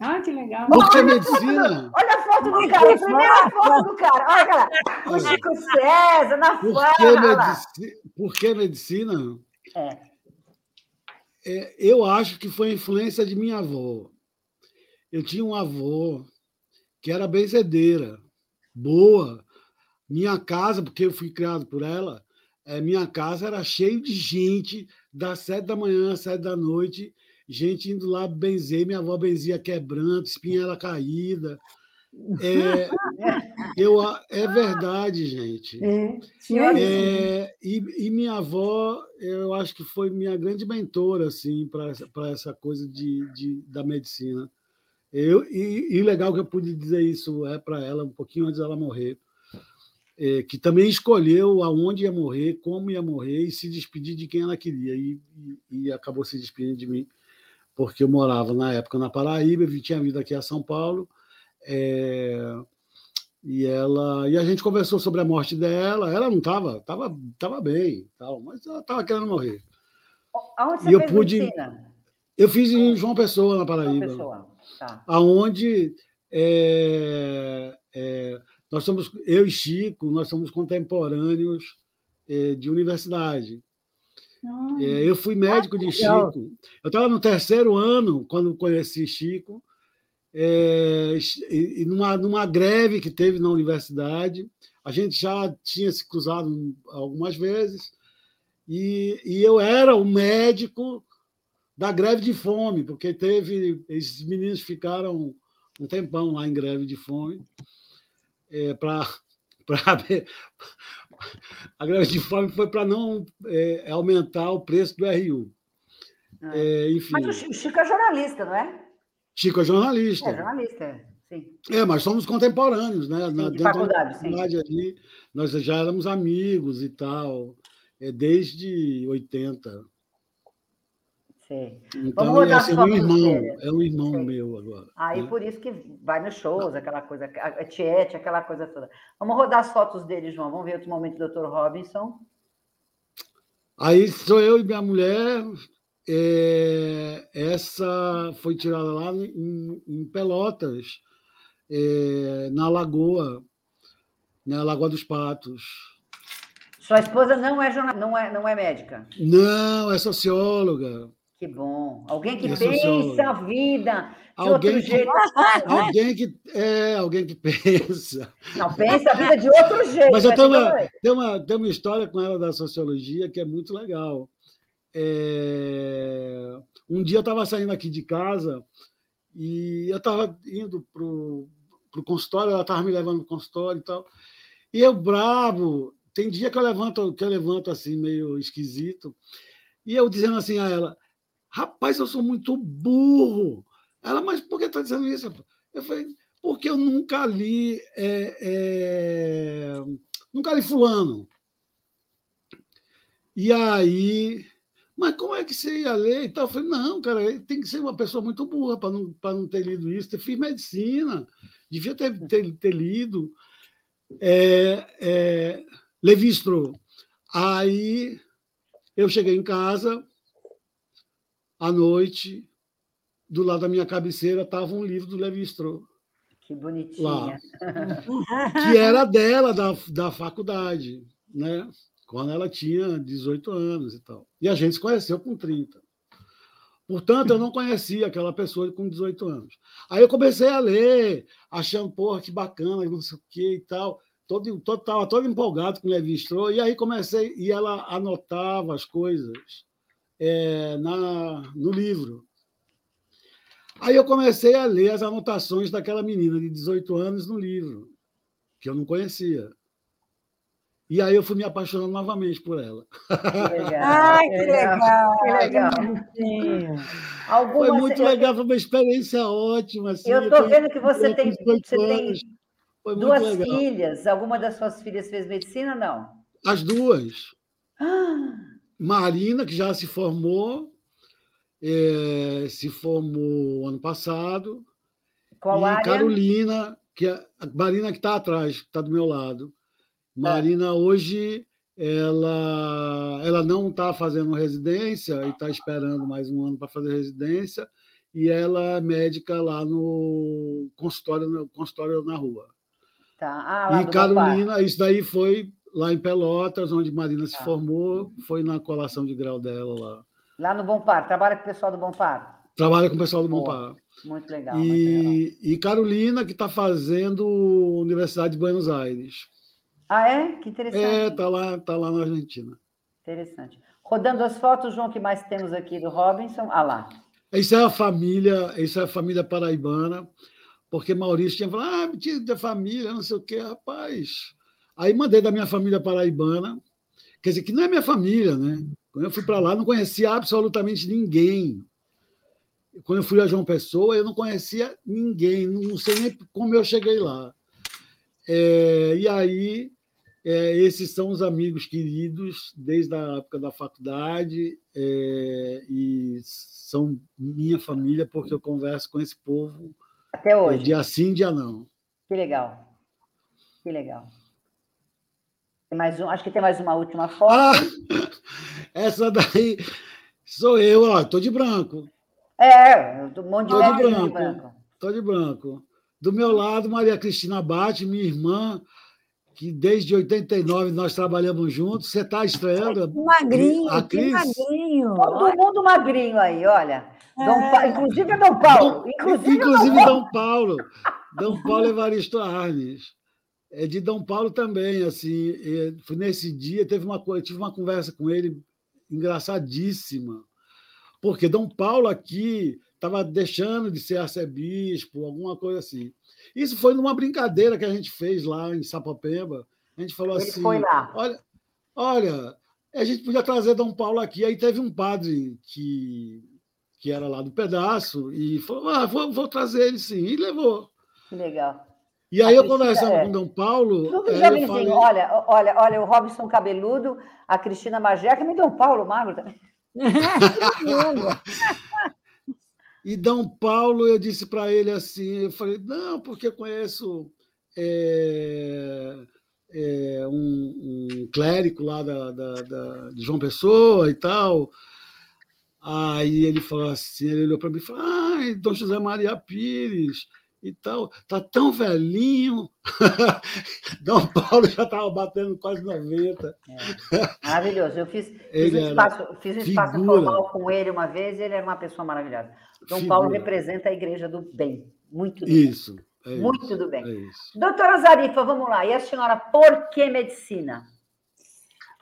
Ah, que legal. Por que medicina? Olha a foto do cara, a primeira foto do cara. Olha, cara, o Chico César, na por fala. Que medici... Por que medicina? É. é. Eu acho que foi a influência de minha avó. Eu tinha um avô que era benzedeira, boa. Minha casa, porque eu fui criado por ela, é, minha casa era cheia de gente, das sete da manhã às sete da noite, gente indo lá benzer, minha avó benzia quebrando, espinhela caída. É, <laughs> eu, é verdade, gente. É, é, e, e, minha avó, eu acho que foi minha grande mentora assim, para essa coisa de, de, da medicina. Eu, e, e legal que eu pude dizer isso é para ela um pouquinho antes dela morrer, é, que também escolheu aonde ia morrer, como ia morrer e se despedir de quem ela queria. E, e, e acabou se despedindo de mim, porque eu morava na época na Paraíba, tinha vindo aqui a São Paulo. É, e ela e a gente conversou sobre a morte dela. Ela não estava tava, tava bem, tal, mas ela estava querendo morrer. Aonde você e eu pude. Medicina? Eu fiz em João Pessoa, na Paraíba. João Pessoa. Tá. Aonde é, é, nós somos, eu e Chico, nós somos contemporâneos é, de universidade. Ah, eu fui médico de Chico. Eu estava no terceiro ano quando conheci Chico, é, e numa, numa greve que teve na universidade. A gente já tinha se cruzado algumas vezes, e, e eu era o médico da greve de fome, porque teve. Esses meninos ficaram um tempão lá em greve de fome é, para. <laughs> A greve de fome foi para não é, aumentar o preço do RU. Ah. É, enfim. Mas o Chico é jornalista, não é? Chico é jornalista. É jornalista, sim. É, mas somos contemporâneos, né? Sim, Na, de faculdade, da faculdade sim. ali, nós já éramos amigos e tal, é, desde 80. Então, Vamos rodar assim, é um irmão, dele. é um irmão meu agora. Aí né? por isso que vai nos shows, aquela coisa, a tiete, aquela coisa toda. Vamos rodar as fotos dele, João. Vamos ver outro momento do Dr. Robinson. Aí sou eu e minha mulher. É, essa foi tirada lá em, em Pelotas, é, na Lagoa, na Lagoa dos Patos. Sua esposa não é, não é, não é médica? Não, é socióloga. Que bom. Alguém que pensa a vida de alguém outro que, jeito. <laughs> Alguém que, é, alguém que pensa. Não, pensa a vida de outro jeito. <laughs> Mas eu tenho uma, tenho, uma, tenho uma história com ela da sociologia que é muito legal. É, um dia eu estava saindo aqui de casa e eu estava indo o consultório, ela estava me levando para o consultório e tal. E eu bravo, tem dia que eu levanto, que eu levanto assim, meio esquisito, e eu dizendo assim a ela, rapaz, eu sou muito burro. Ela, mas por que está dizendo isso? Eu falei, porque eu nunca li, é, é, nunca li fulano. E aí, mas como é que você ia ler e tal? Eu falei, não, cara, tem que ser uma pessoa muito burra para não, não ter lido isso. Eu fiz medicina, devia ter, ter, ter lido. É, é, Levi Strauss. Aí eu cheguei em casa, à noite, do lado da minha cabeceira estava um livro do Levi Strauss. Que bonitinha. Lá, <laughs> que era dela, da, da faculdade, né? quando ela tinha 18 anos e tal. E a gente se conheceu com 30. Portanto, eu não conhecia aquela pessoa com 18 anos. Aí eu comecei a ler, achando, porra, que bacana, não sei o que e tal. Todo, todo, tava todo empolgado com Levi Strauss. E aí comecei, e ela anotava as coisas é, na, no livro. Aí eu comecei a ler as anotações daquela menina de 18 anos no livro, que eu não conhecia. E aí eu fui me apaixonando novamente por ela. Que legal. Ai, que legal. Que legal. Alguma foi muito legal, foi uma experiência ótima. Assim, eu estou vendo que você tem, você tem duas legal. filhas. Alguma das suas filhas fez medicina, não? As duas. Ah. Marina, que já se formou, é, se formou ano passado. Qual e área? Carolina, que é, a Marina que está atrás, que está do meu lado. É. Marina hoje ela, ela não está fazendo residência e está esperando mais um ano para fazer residência e ela é médica lá no consultório, no consultório na rua. Tá. Ah, e Carolina, isso daí foi lá em Pelotas, onde Marina se formou, foi na colação de grau dela lá. Lá no Bom Par, trabalha com o pessoal do Bom Par? Trabalha com o pessoal do Bom Par. Muito legal. E, muito legal. e Carolina, que está fazendo Universidade de Buenos Aires. Ah, é? Que interessante. É, tá lá, tá lá na Argentina. Interessante. Rodando as fotos, João, que mais temos aqui do Robinson? Ah lá. Isso é a família, isso é a família paraibana, porque Maurício tinha falado, ah, tinha da família, não sei o quê, rapaz. Aí mandei da minha família paraibana, quer dizer, que não é minha família, né? Quando eu fui para lá, não conhecia absolutamente ninguém. Quando eu fui a João Pessoa, eu não conhecia ninguém, não sei nem como eu cheguei lá. É, e aí é, esses são os amigos queridos desde a época da faculdade é, e são minha família porque eu converso com esse povo até hoje. É, dia sim, dia não. Que legal. Que legal. Tem mais um, acho que tem mais uma última foto. Ah, <laughs> essa daí sou eu, ó, tô de branco. É, um monte de, tô de branco. de branco. Tô de branco. Do meu lado, Maria Cristina Bate, minha irmã, que desde 89 nós trabalhamos juntos. Você está estreando? Magrinho, a Cris? magrinho. Todo mundo magrinho aí, olha. É. Pa... Inclusive Dom Paulo. Dom, inclusive, inclusive Dom, Dom Paulo. Dom Paulo Evaristo Arnes. É de Dom Paulo também, assim. Foi nesse dia, teve uma, eu tive uma conversa com ele engraçadíssima. Porque Dom Paulo aqui estava deixando de ser arcebispo, alguma coisa assim. Isso foi numa brincadeira que a gente fez lá em Sapopemba. A gente falou Ele assim: foi lá. Olha, olha, a gente podia trazer Dom Paulo aqui. Aí teve um padre que, que era lá do pedaço e falou: ah, vou, vou trazer ele sim. E levou. Legal. E aí a eu conversando é. com Dom Paulo. Tudo é, falei... olha, olha, olha, o Robson Cabeludo, a Cristina Magé, me Dom Paulo Magro também. <laughs> E Dom Paulo, eu disse para ele assim, eu falei, não, porque eu conheço é, é, um, um, clérigo lá da, da, da, de João Pessoa e tal. Aí ele falou assim, ele olhou para mim e falou, ai, Dom José Maria Pires e tal, tá tão velhinho. <laughs> Dom Paulo já estava batendo quase 90. É. Maravilhoso. Eu fiz, fiz um espaço, fiz um espaço formal com ele uma vez e ele era uma pessoa maravilhosa. Dom figura. Paulo representa a igreja do bem. Muito do isso, bem. É Muito do bem. É Doutora Zarifa, vamos lá. E a senhora, por que medicina?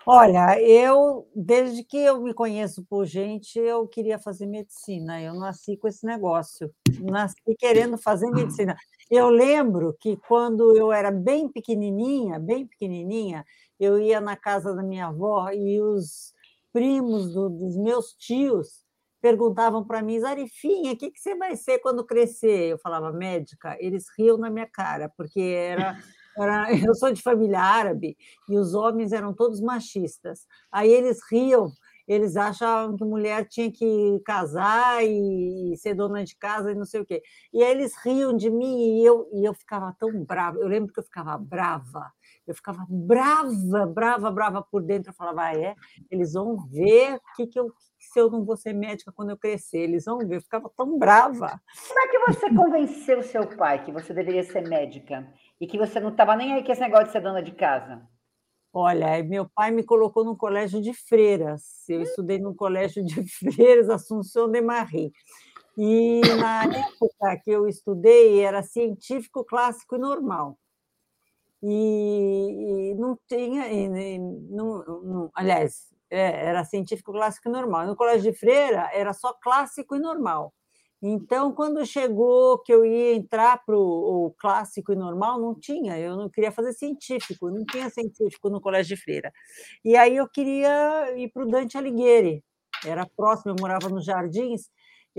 Olha, eu, desde que eu me conheço por gente, eu queria fazer medicina. Eu nasci com esse negócio. Nasci querendo fazer medicina. Eu lembro que quando eu era bem pequenininha, bem pequenininha, eu ia na casa da minha avó e os primos do, dos meus tios perguntavam para mim, Zarifinha, o que, que você vai ser quando crescer? Eu falava, médica. Eles riam na minha cara, porque era <laughs> eu sou de família árabe e os homens eram todos machistas. Aí eles riam, eles achavam que mulher tinha que casar e ser dona de casa e não sei o quê. E aí eles riam de mim e eu, e eu ficava tão brava. Eu lembro que eu ficava brava. Eu ficava brava, brava, brava por dentro. Eu falava, ah, é? Eles vão ver que, que eu, se eu não vou ser médica quando eu crescer. Eles vão ver. Eu ficava tão brava. Como é que você convenceu seu pai que você deveria ser médica? E que você não estava nem aí com esse negócio de ser dona de casa? Olha, meu pai me colocou num colégio de freiras. Eu estudei num colégio de <laughs> freiras, Assunção de Marie. E na época que eu estudei, era científico clássico e normal. E, e não tinha. E, não, não, aliás, é, era científico clássico e normal. No colégio de freira, era só clássico e normal. Então, quando chegou que eu ia entrar para o clássico e normal, não tinha, eu não queria fazer científico, não tinha científico no Colégio de Freira. E aí eu queria ir para o Dante Alighieri, era próximo, eu morava nos Jardins,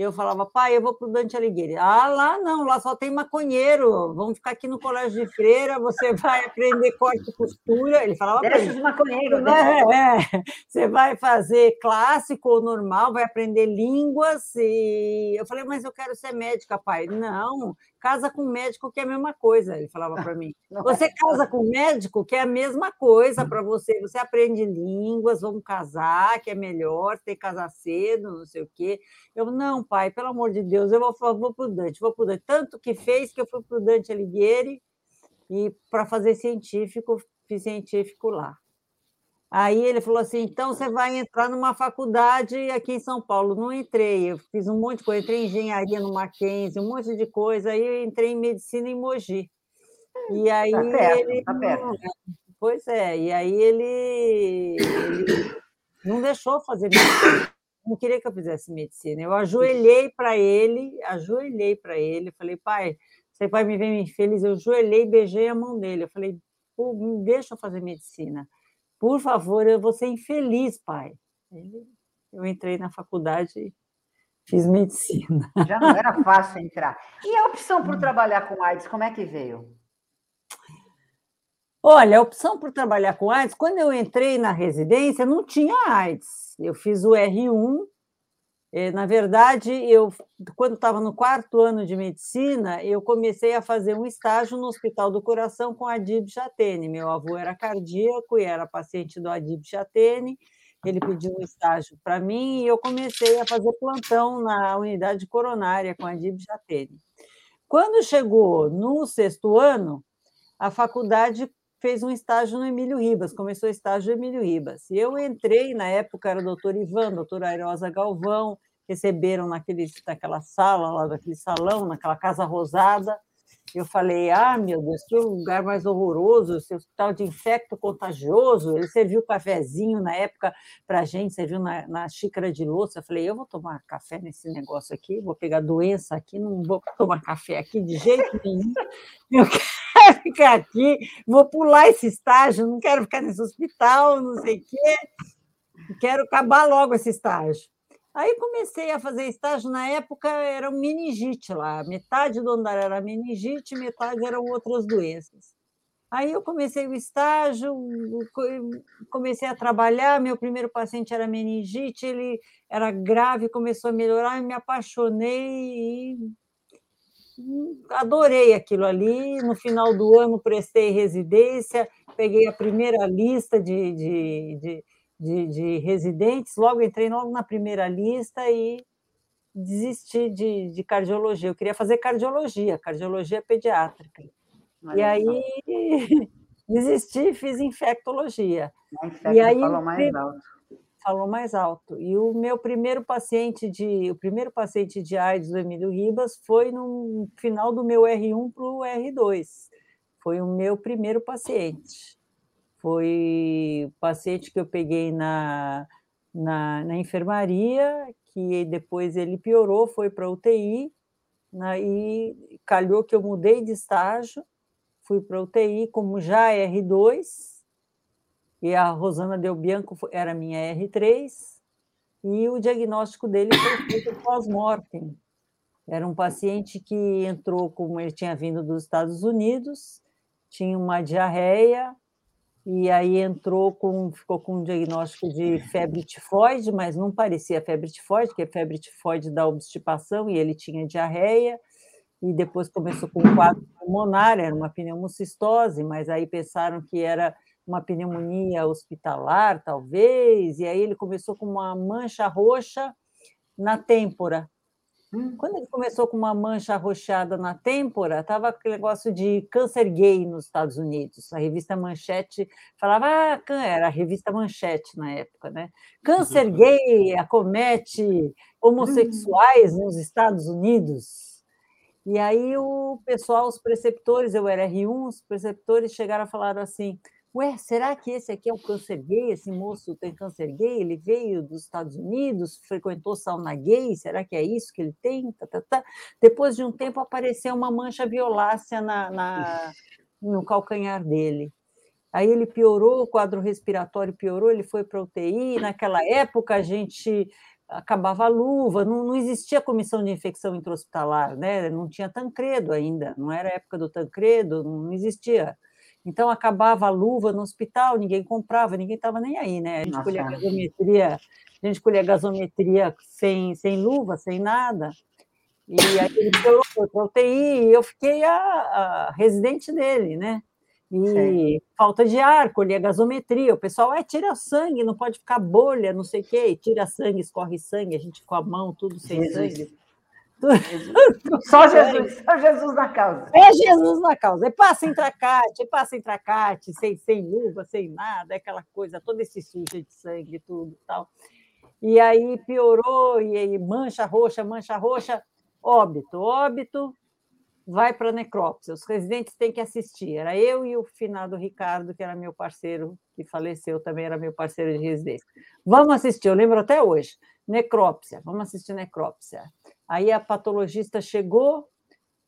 eu falava, pai, eu vou para o Dante Alighieri. Ah, lá não, lá só tem maconheiro. Vamos ficar aqui no colégio de freira, você <laughs> vai aprender corte e costura. Ele falava para mim. maconheiro, né? É, é, você vai fazer clássico ou normal, vai aprender línguas. E eu falei, mas eu quero ser médica, pai. Não, casa com médico que é a mesma coisa, ele falava para mim. <laughs> Você é casa com médico que é a mesma coisa para você, você aprende línguas, vamos casar, que é melhor, tem que casar cedo, não sei o quê. Eu, não, pai, pelo amor de Deus, eu vou, vou para o Dante, vou para o Dante. Tanto que fez que eu fui para o Dante Alighieri e para fazer científico, fiz científico lá. Aí ele falou assim: então você vai entrar numa faculdade aqui em São Paulo. Não entrei, eu fiz um monte de coisa, entrei em engenharia no Mackenzie, um monte de coisa. Aí eu entrei em medicina em Mogi. E aí tá perto, ele. Tá perto. Pois é, e aí ele, ele não deixou fazer medicina. Não queria que eu fizesse medicina. Eu ajoelhei para ele, ajoelhei para ele, falei, pai, você vai me ver infeliz? Eu ajoelhei, beijei a mão dele. Eu falei, me deixa eu fazer medicina. Por favor, eu vou ser infeliz, pai. Eu entrei na faculdade e fiz medicina. Já não era fácil entrar. E a opção por trabalhar com AIDS, como é que veio? Olha, a opção por trabalhar com AIDS, quando eu entrei na residência, não tinha AIDS. Eu fiz o R1 é, na verdade, eu, quando estava no quarto ano de medicina, eu comecei a fazer um estágio no Hospital do Coração com Adib Chatene. Meu avô era cardíaco e era paciente do Adib Chatene. Ele pediu um estágio para mim e eu comecei a fazer plantão na unidade coronária com Adib Chatene. Quando chegou no sexto ano, a faculdade fez um estágio no Emílio Ribas, começou o estágio no Emílio Ribas. E eu entrei, na época era o doutor Ivan, doutor Airosa Galvão, receberam naquele, naquela sala, lá daquele salão, naquela casa rosada. Eu falei, ah, meu Deus, que lugar mais horroroso, esse hospital de infecto contagioso. Ele serviu cafezinho na época para a gente, serviu na, na, xícara de louça. Eu falei, eu vou tomar café nesse negócio aqui, vou pegar doença aqui, não vou tomar café aqui de jeito nenhum. <laughs> Eu quero ficar aqui, vou pular esse estágio, não quero ficar nesse hospital, não sei o quê. Quero acabar logo esse estágio. Aí comecei a fazer estágio, na época era um meningite lá, metade do andar era meningite, metade eram outras doenças. Aí eu comecei o estágio, comecei a trabalhar, meu primeiro paciente era meningite, ele era grave, começou a melhorar, eu me apaixonei e adorei aquilo ali. No final do ano prestei residência, peguei a primeira lista de, de, de de, de residentes, logo entrei logo na primeira lista e desisti de, de cardiologia. Eu queria fazer cardiologia, cardiologia pediátrica. e aí <laughs> desisti, fiz infectologia. A e aí falou mais alto. Falou mais alto. E o meu primeiro paciente de o primeiro paciente de AIDS do Emílio Ribas foi no final do meu R1 para o R2. Foi o meu primeiro paciente. Foi paciente que eu peguei na, na, na enfermaria, que depois ele piorou, foi para UTI, né, e calhou que eu mudei de estágio, fui para UTI como já R2, e a Rosana Del Bianco era minha R3, e o diagnóstico dele foi feito pós-mortem. Era um paciente que entrou, como ele tinha vindo dos Estados Unidos, tinha uma diarreia, e aí entrou com, ficou com um diagnóstico de febre tifoide, mas não parecia febre tifoide, que é febre tifoide da obstipação, e ele tinha diarreia, e depois começou com um quadro pulmonar, era uma pneumocistose, mas aí pensaram que era uma pneumonia hospitalar, talvez, e aí ele começou com uma mancha roxa na têmpora. Hum. Quando ele começou com uma mancha arroxeada na têmpora, estava aquele negócio de câncer gay nos Estados Unidos. A revista Manchete falava, ah, era a revista Manchete na época, né? Câncer uhum. gay acomete homossexuais nos Estados Unidos. E aí o pessoal, os preceptores, eu era R1, os preceptores chegaram a falar assim, Ué, será que esse aqui é o câncer gay? Esse moço tem câncer gay? Ele veio dos Estados Unidos, frequentou sauna gay? Será que é isso que ele tem? Tá, tá, tá. Depois de um tempo apareceu uma mancha violácea na, na, no calcanhar dele. Aí ele piorou, o quadro respiratório piorou, ele foi para UTI. Naquela época a gente acabava a luva, não, não existia comissão de infecção intra-hospitalar, né? não tinha Tancredo ainda, não era época do Tancredo, não existia então acabava a luva no hospital, ninguém comprava, ninguém estava nem aí, né? A gente colhia gasometria, a gente colhia gasometria sem, sem luva, sem nada. E aí ele foi para UTI e eu fiquei a, a, residente dele, né? E Sim. falta de ar, colhia gasometria. O pessoal, é, tira sangue, não pode ficar bolha, não sei o quê. tira sangue, escorre sangue, a gente com a mão, tudo sem Jesus. sangue. <laughs> Só Jesus, só Jesus na causa. É Jesus na causa. É passa em tracate, é passa em tracate, sem, sem luva, sem nada, é aquela coisa, todo esse suja de sangue, tudo tal. E aí piorou, e aí mancha roxa, mancha roxa, óbito, óbito, vai para a necrópsia. Os residentes têm que assistir. Era eu e o finado Ricardo, que era meu parceiro, que faleceu também, era meu parceiro de residência. Vamos assistir, eu lembro até hoje. Necrópsia, vamos assistir necrópsia. Aí a patologista chegou,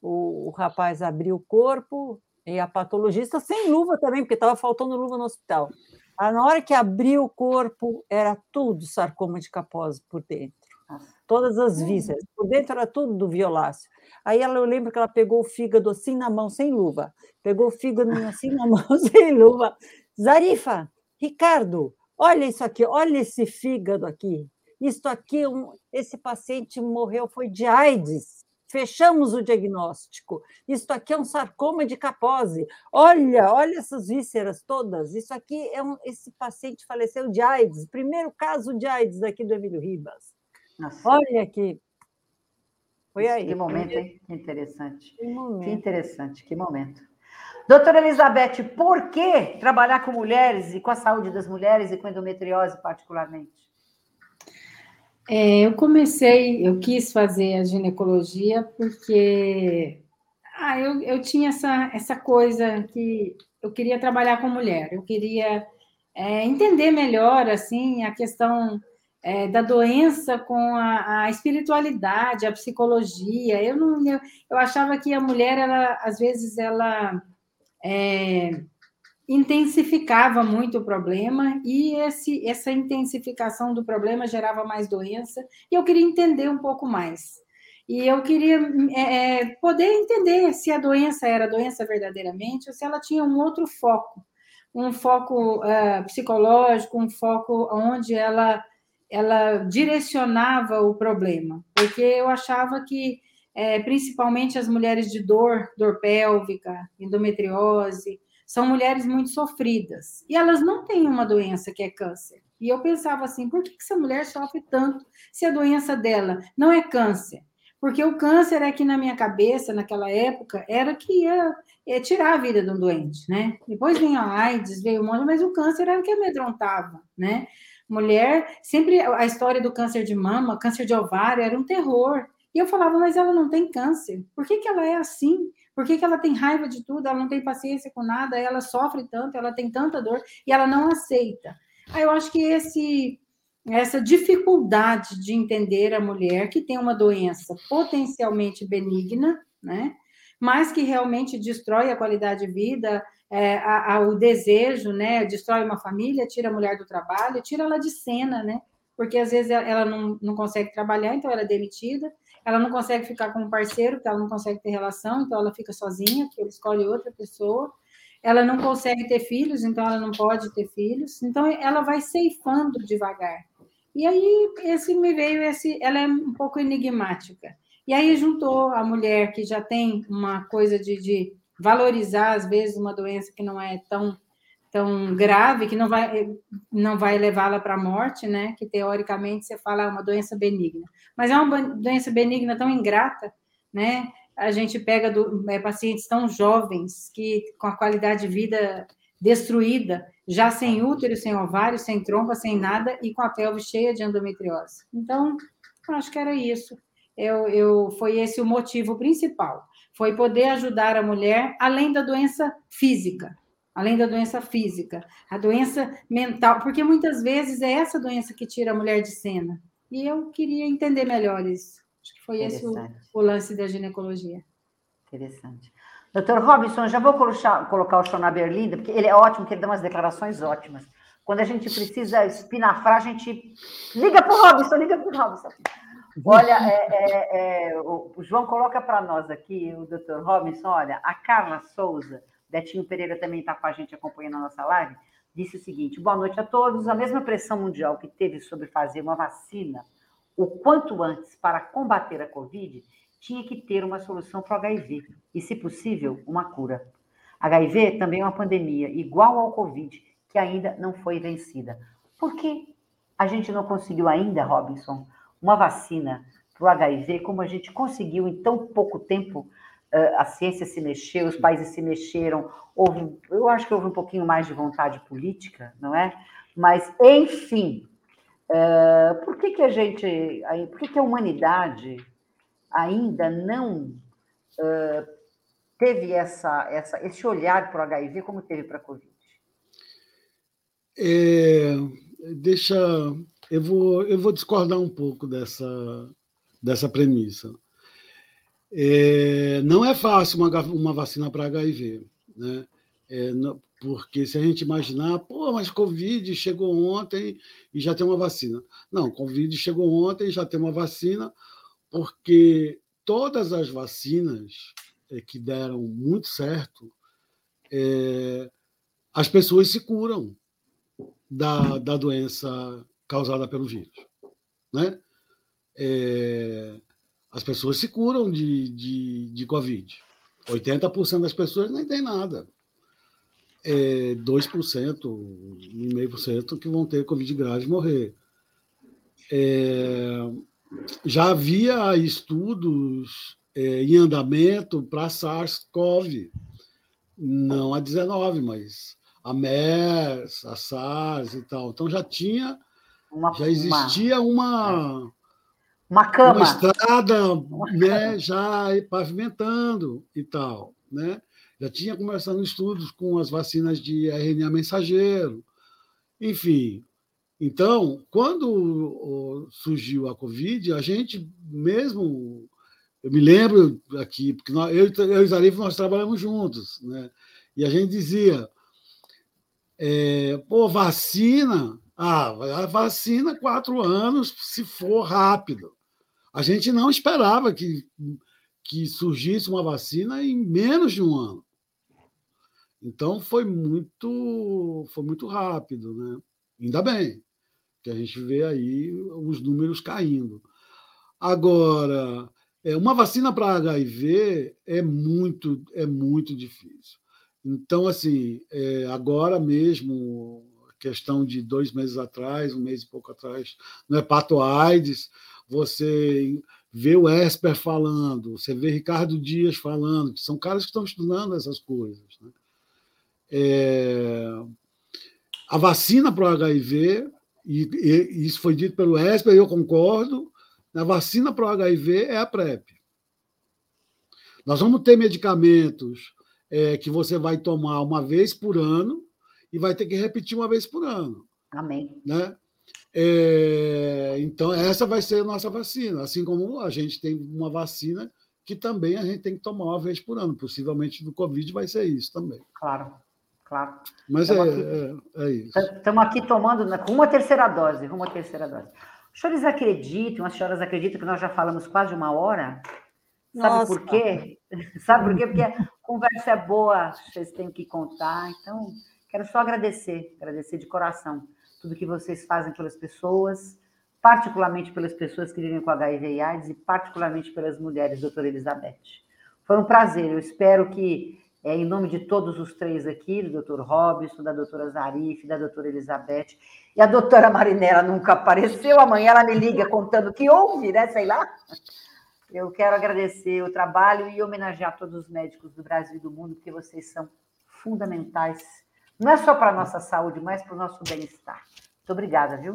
o, o rapaz abriu o corpo, e a patologista sem luva também, porque estava faltando luva no hospital. Aí, na hora que abriu o corpo, era tudo sarcoma de Kaposi por dentro. Todas as hum. vísceras. Por dentro era tudo do violáceo. Aí ela, eu lembro que ela pegou o fígado assim na mão, sem luva. Pegou o fígado assim na mão, <laughs> sem luva. Zarifa, Ricardo, olha isso aqui, olha esse fígado aqui. Isto aqui, um, esse paciente morreu, foi de AIDS. Fechamos o diagnóstico. Isto aqui é um sarcoma de capose. Olha, olha essas vísceras todas. Isso aqui é um. Esse paciente faleceu de AIDS. Primeiro caso de AIDS aqui do Emílio Ribas. Nossa. Olha aqui. Foi aí. Que momento, hein? Que interessante. Que, momento. que interessante, que momento. Doutora Elizabeth, por que trabalhar com mulheres e com a saúde das mulheres e com endometriose particularmente? É, eu comecei, eu quis fazer a ginecologia porque ah, eu, eu tinha essa, essa coisa que eu queria trabalhar com mulher, eu queria é, entender melhor assim a questão é, da doença com a, a, espiritualidade, a psicologia. Eu não, eu, eu achava que a mulher, ela, às vezes, ela é, intensificava muito o problema e esse, essa intensificação do problema gerava mais doença e eu queria entender um pouco mais. E eu queria é, é, poder entender se a doença era doença verdadeiramente ou se ela tinha um outro foco, um foco uh, psicológico, um foco onde ela, ela direcionava o problema. Porque eu achava que, é, principalmente as mulheres de dor, dor pélvica, endometriose, são mulheres muito sofridas e elas não têm uma doença que é câncer. E eu pensava assim, por que essa mulher sofre tanto se a doença dela não é câncer? Porque o câncer é que na minha cabeça, naquela época, era que ia, ia tirar a vida de um doente, né? Depois veio a AIDS, veio o mundo, mas o câncer era o que amedrontava, né? Mulher, sempre a história do câncer de mama, câncer de ovário, era um terror. E eu falava, mas ela não tem câncer. Por que, que ela é assim? Por que, que ela tem raiva de tudo? Ela não tem paciência com nada, ela sofre tanto, ela tem tanta dor e ela não aceita. Aí eu acho que esse essa dificuldade de entender a mulher que tem uma doença potencialmente benigna, né? Mas que realmente destrói a qualidade de vida, é, a, a, o desejo, né? Destrói uma família, tira a mulher do trabalho, tira ela de cena, né? Porque às vezes ela não, não consegue trabalhar, então ela é demitida. Ela não consegue ficar com um parceiro, porque ela não consegue ter relação, então ela fica sozinha, porque ele escolhe outra pessoa. Ela não consegue ter filhos, então ela não pode ter filhos. Então ela vai ceifando devagar. E aí esse me veio esse, ela é um pouco enigmática. E aí juntou a mulher que já tem uma coisa de, de valorizar às vezes uma doença que não é tão tão grave que não vai não vai levá-la para a morte, né? Que teoricamente você fala é uma doença benigna, mas é uma doença benigna tão ingrata, né? A gente pega do, é, pacientes tão jovens que com a qualidade de vida destruída, já sem útero, sem ovário, sem trompa, sem nada e com a pelve cheia de endometriose. Então, acho que era isso. Eu, eu, foi esse o motivo principal. Foi poder ajudar a mulher além da doença física, além da doença física, a doença mental, porque muitas vezes é essa doença que tira a mulher de cena. E eu queria entender melhor isso. Acho que foi esse o, o lance da ginecologia. Interessante. Doutor Robinson, já vou colocar, colocar o Shona Berlinda, porque ele é ótimo, que ele dá umas declarações ótimas. Quando a gente precisa espinafrar, a gente liga para o Robinson, liga para o Robinson. Olha, é, é, é, o João coloca para nós aqui, o doutor Robinson, olha, a Carla Souza, Betinho Pereira também está com a gente acompanhando a nossa live, disse o seguinte: boa noite a todos. A mesma pressão mundial que teve sobre fazer uma vacina o quanto antes para combater a Covid, tinha que ter uma solução para o HIV e, se possível, uma cura. HIV também é uma pandemia igual ao Covid, que ainda não foi vencida. Por que a gente não conseguiu ainda, Robinson, uma vacina para o HIV, como a gente conseguiu em tão pouco tempo? A ciência se mexeu, os países se mexeram, houve, eu acho que houve um pouquinho mais de vontade política, não é? Mas, enfim, por que, que a gente, por que, que a humanidade ainda não uh, teve essa, essa, esse olhar para o HIV como teve para a Covid? É, deixa, eu vou, eu vou discordar um pouco dessa, dessa premissa. É, não é fácil uma, uma vacina para HIV, né? É, não, porque se a gente imaginar, pô, mas Covid chegou ontem e já tem uma vacina. Não, Covid chegou ontem e já tem uma vacina, porque todas as vacinas é, que deram muito certo, é, as pessoas se curam da, da doença causada pelo vírus. Né? É, as pessoas se curam de, de, de Covid. 80% das pessoas nem tem nada. É 2%, 1,5% que vão ter Covid grave e morrer. É, já havia estudos é, em andamento para SARS-CoV, não a 19, mas a MERS, a SARS e tal. Então já tinha, uma, já existia uma uma cama, uma estrada, uma né, já pavimentando e tal, né? Já tinha começando estudos com as vacinas de RNA mensageiro, enfim, então, quando surgiu a Covid, a gente mesmo. Eu me lembro aqui, porque nós, eu, eu e Zarif nós trabalhamos juntos, né? e a gente dizia: é, pô, vacina, ah, a vacina quatro anos se for rápido. A gente não esperava que, que surgisse uma vacina em menos de um ano. Então foi muito, foi muito rápido, né? Ainda bem que a gente vê aí os números caindo. Agora, é, uma vacina para HIV é muito, é muito difícil. Então, assim, é, agora mesmo, questão de dois meses atrás, um mês e pouco atrás, no Hepatoaides, você vê o Esper falando, você vê Ricardo Dias falando, que são caras que estão estudando essas coisas. Né? É, a vacina para o HIV e, e, isso foi dito pelo Esper, e eu concordo, a vacina para o HIV é a PrEP. Nós vamos ter medicamentos é, que você vai tomar uma vez por ano e vai ter que repetir uma vez por ano. Amém. Né? É, então, essa vai ser a nossa vacina. Assim como a gente tem uma vacina que também a gente tem que tomar uma vez por ano. Possivelmente do Covid vai ser isso também. Claro, claro. Mas é, é, é, isso. Estamos aqui tomando com uma terceira dose, uma terceira dose. Os senhores acreditam, as senhoras acreditam que nós já falamos quase uma hora? Sabe Nossa. por quê? <laughs> Sabe por quê? Porque a conversa é boa, vocês têm que contar. Então, quero só agradecer, agradecer de coração tudo que vocês fazem pelas pessoas, particularmente pelas pessoas que vivem com HIV e AIDS e particularmente pelas mulheres, doutora Elizabeth. Foi um prazer, eu espero que, é, em nome de todos os três aqui, do doutor Robson, da doutora Zarif, da doutora Elizabeth, e a doutora Marinela nunca apareceu, amanhã ela me liga contando que houve, né, sei lá. Eu quero agradecer o trabalho e homenagear todos os médicos do Brasil e do mundo, porque vocês são fundamentais, não é só para a nossa saúde, mas para o nosso bem-estar. Muito obrigada, viu?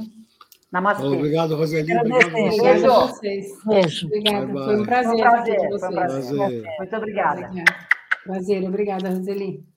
Namastê. Obrigado, Roseli. Obrigado a vocês. Beijo. Obrigada. Foi um prazer. Foi um prazer. Foi um prazer. Muito obrigada. Prazer. Obrigada, Roseli.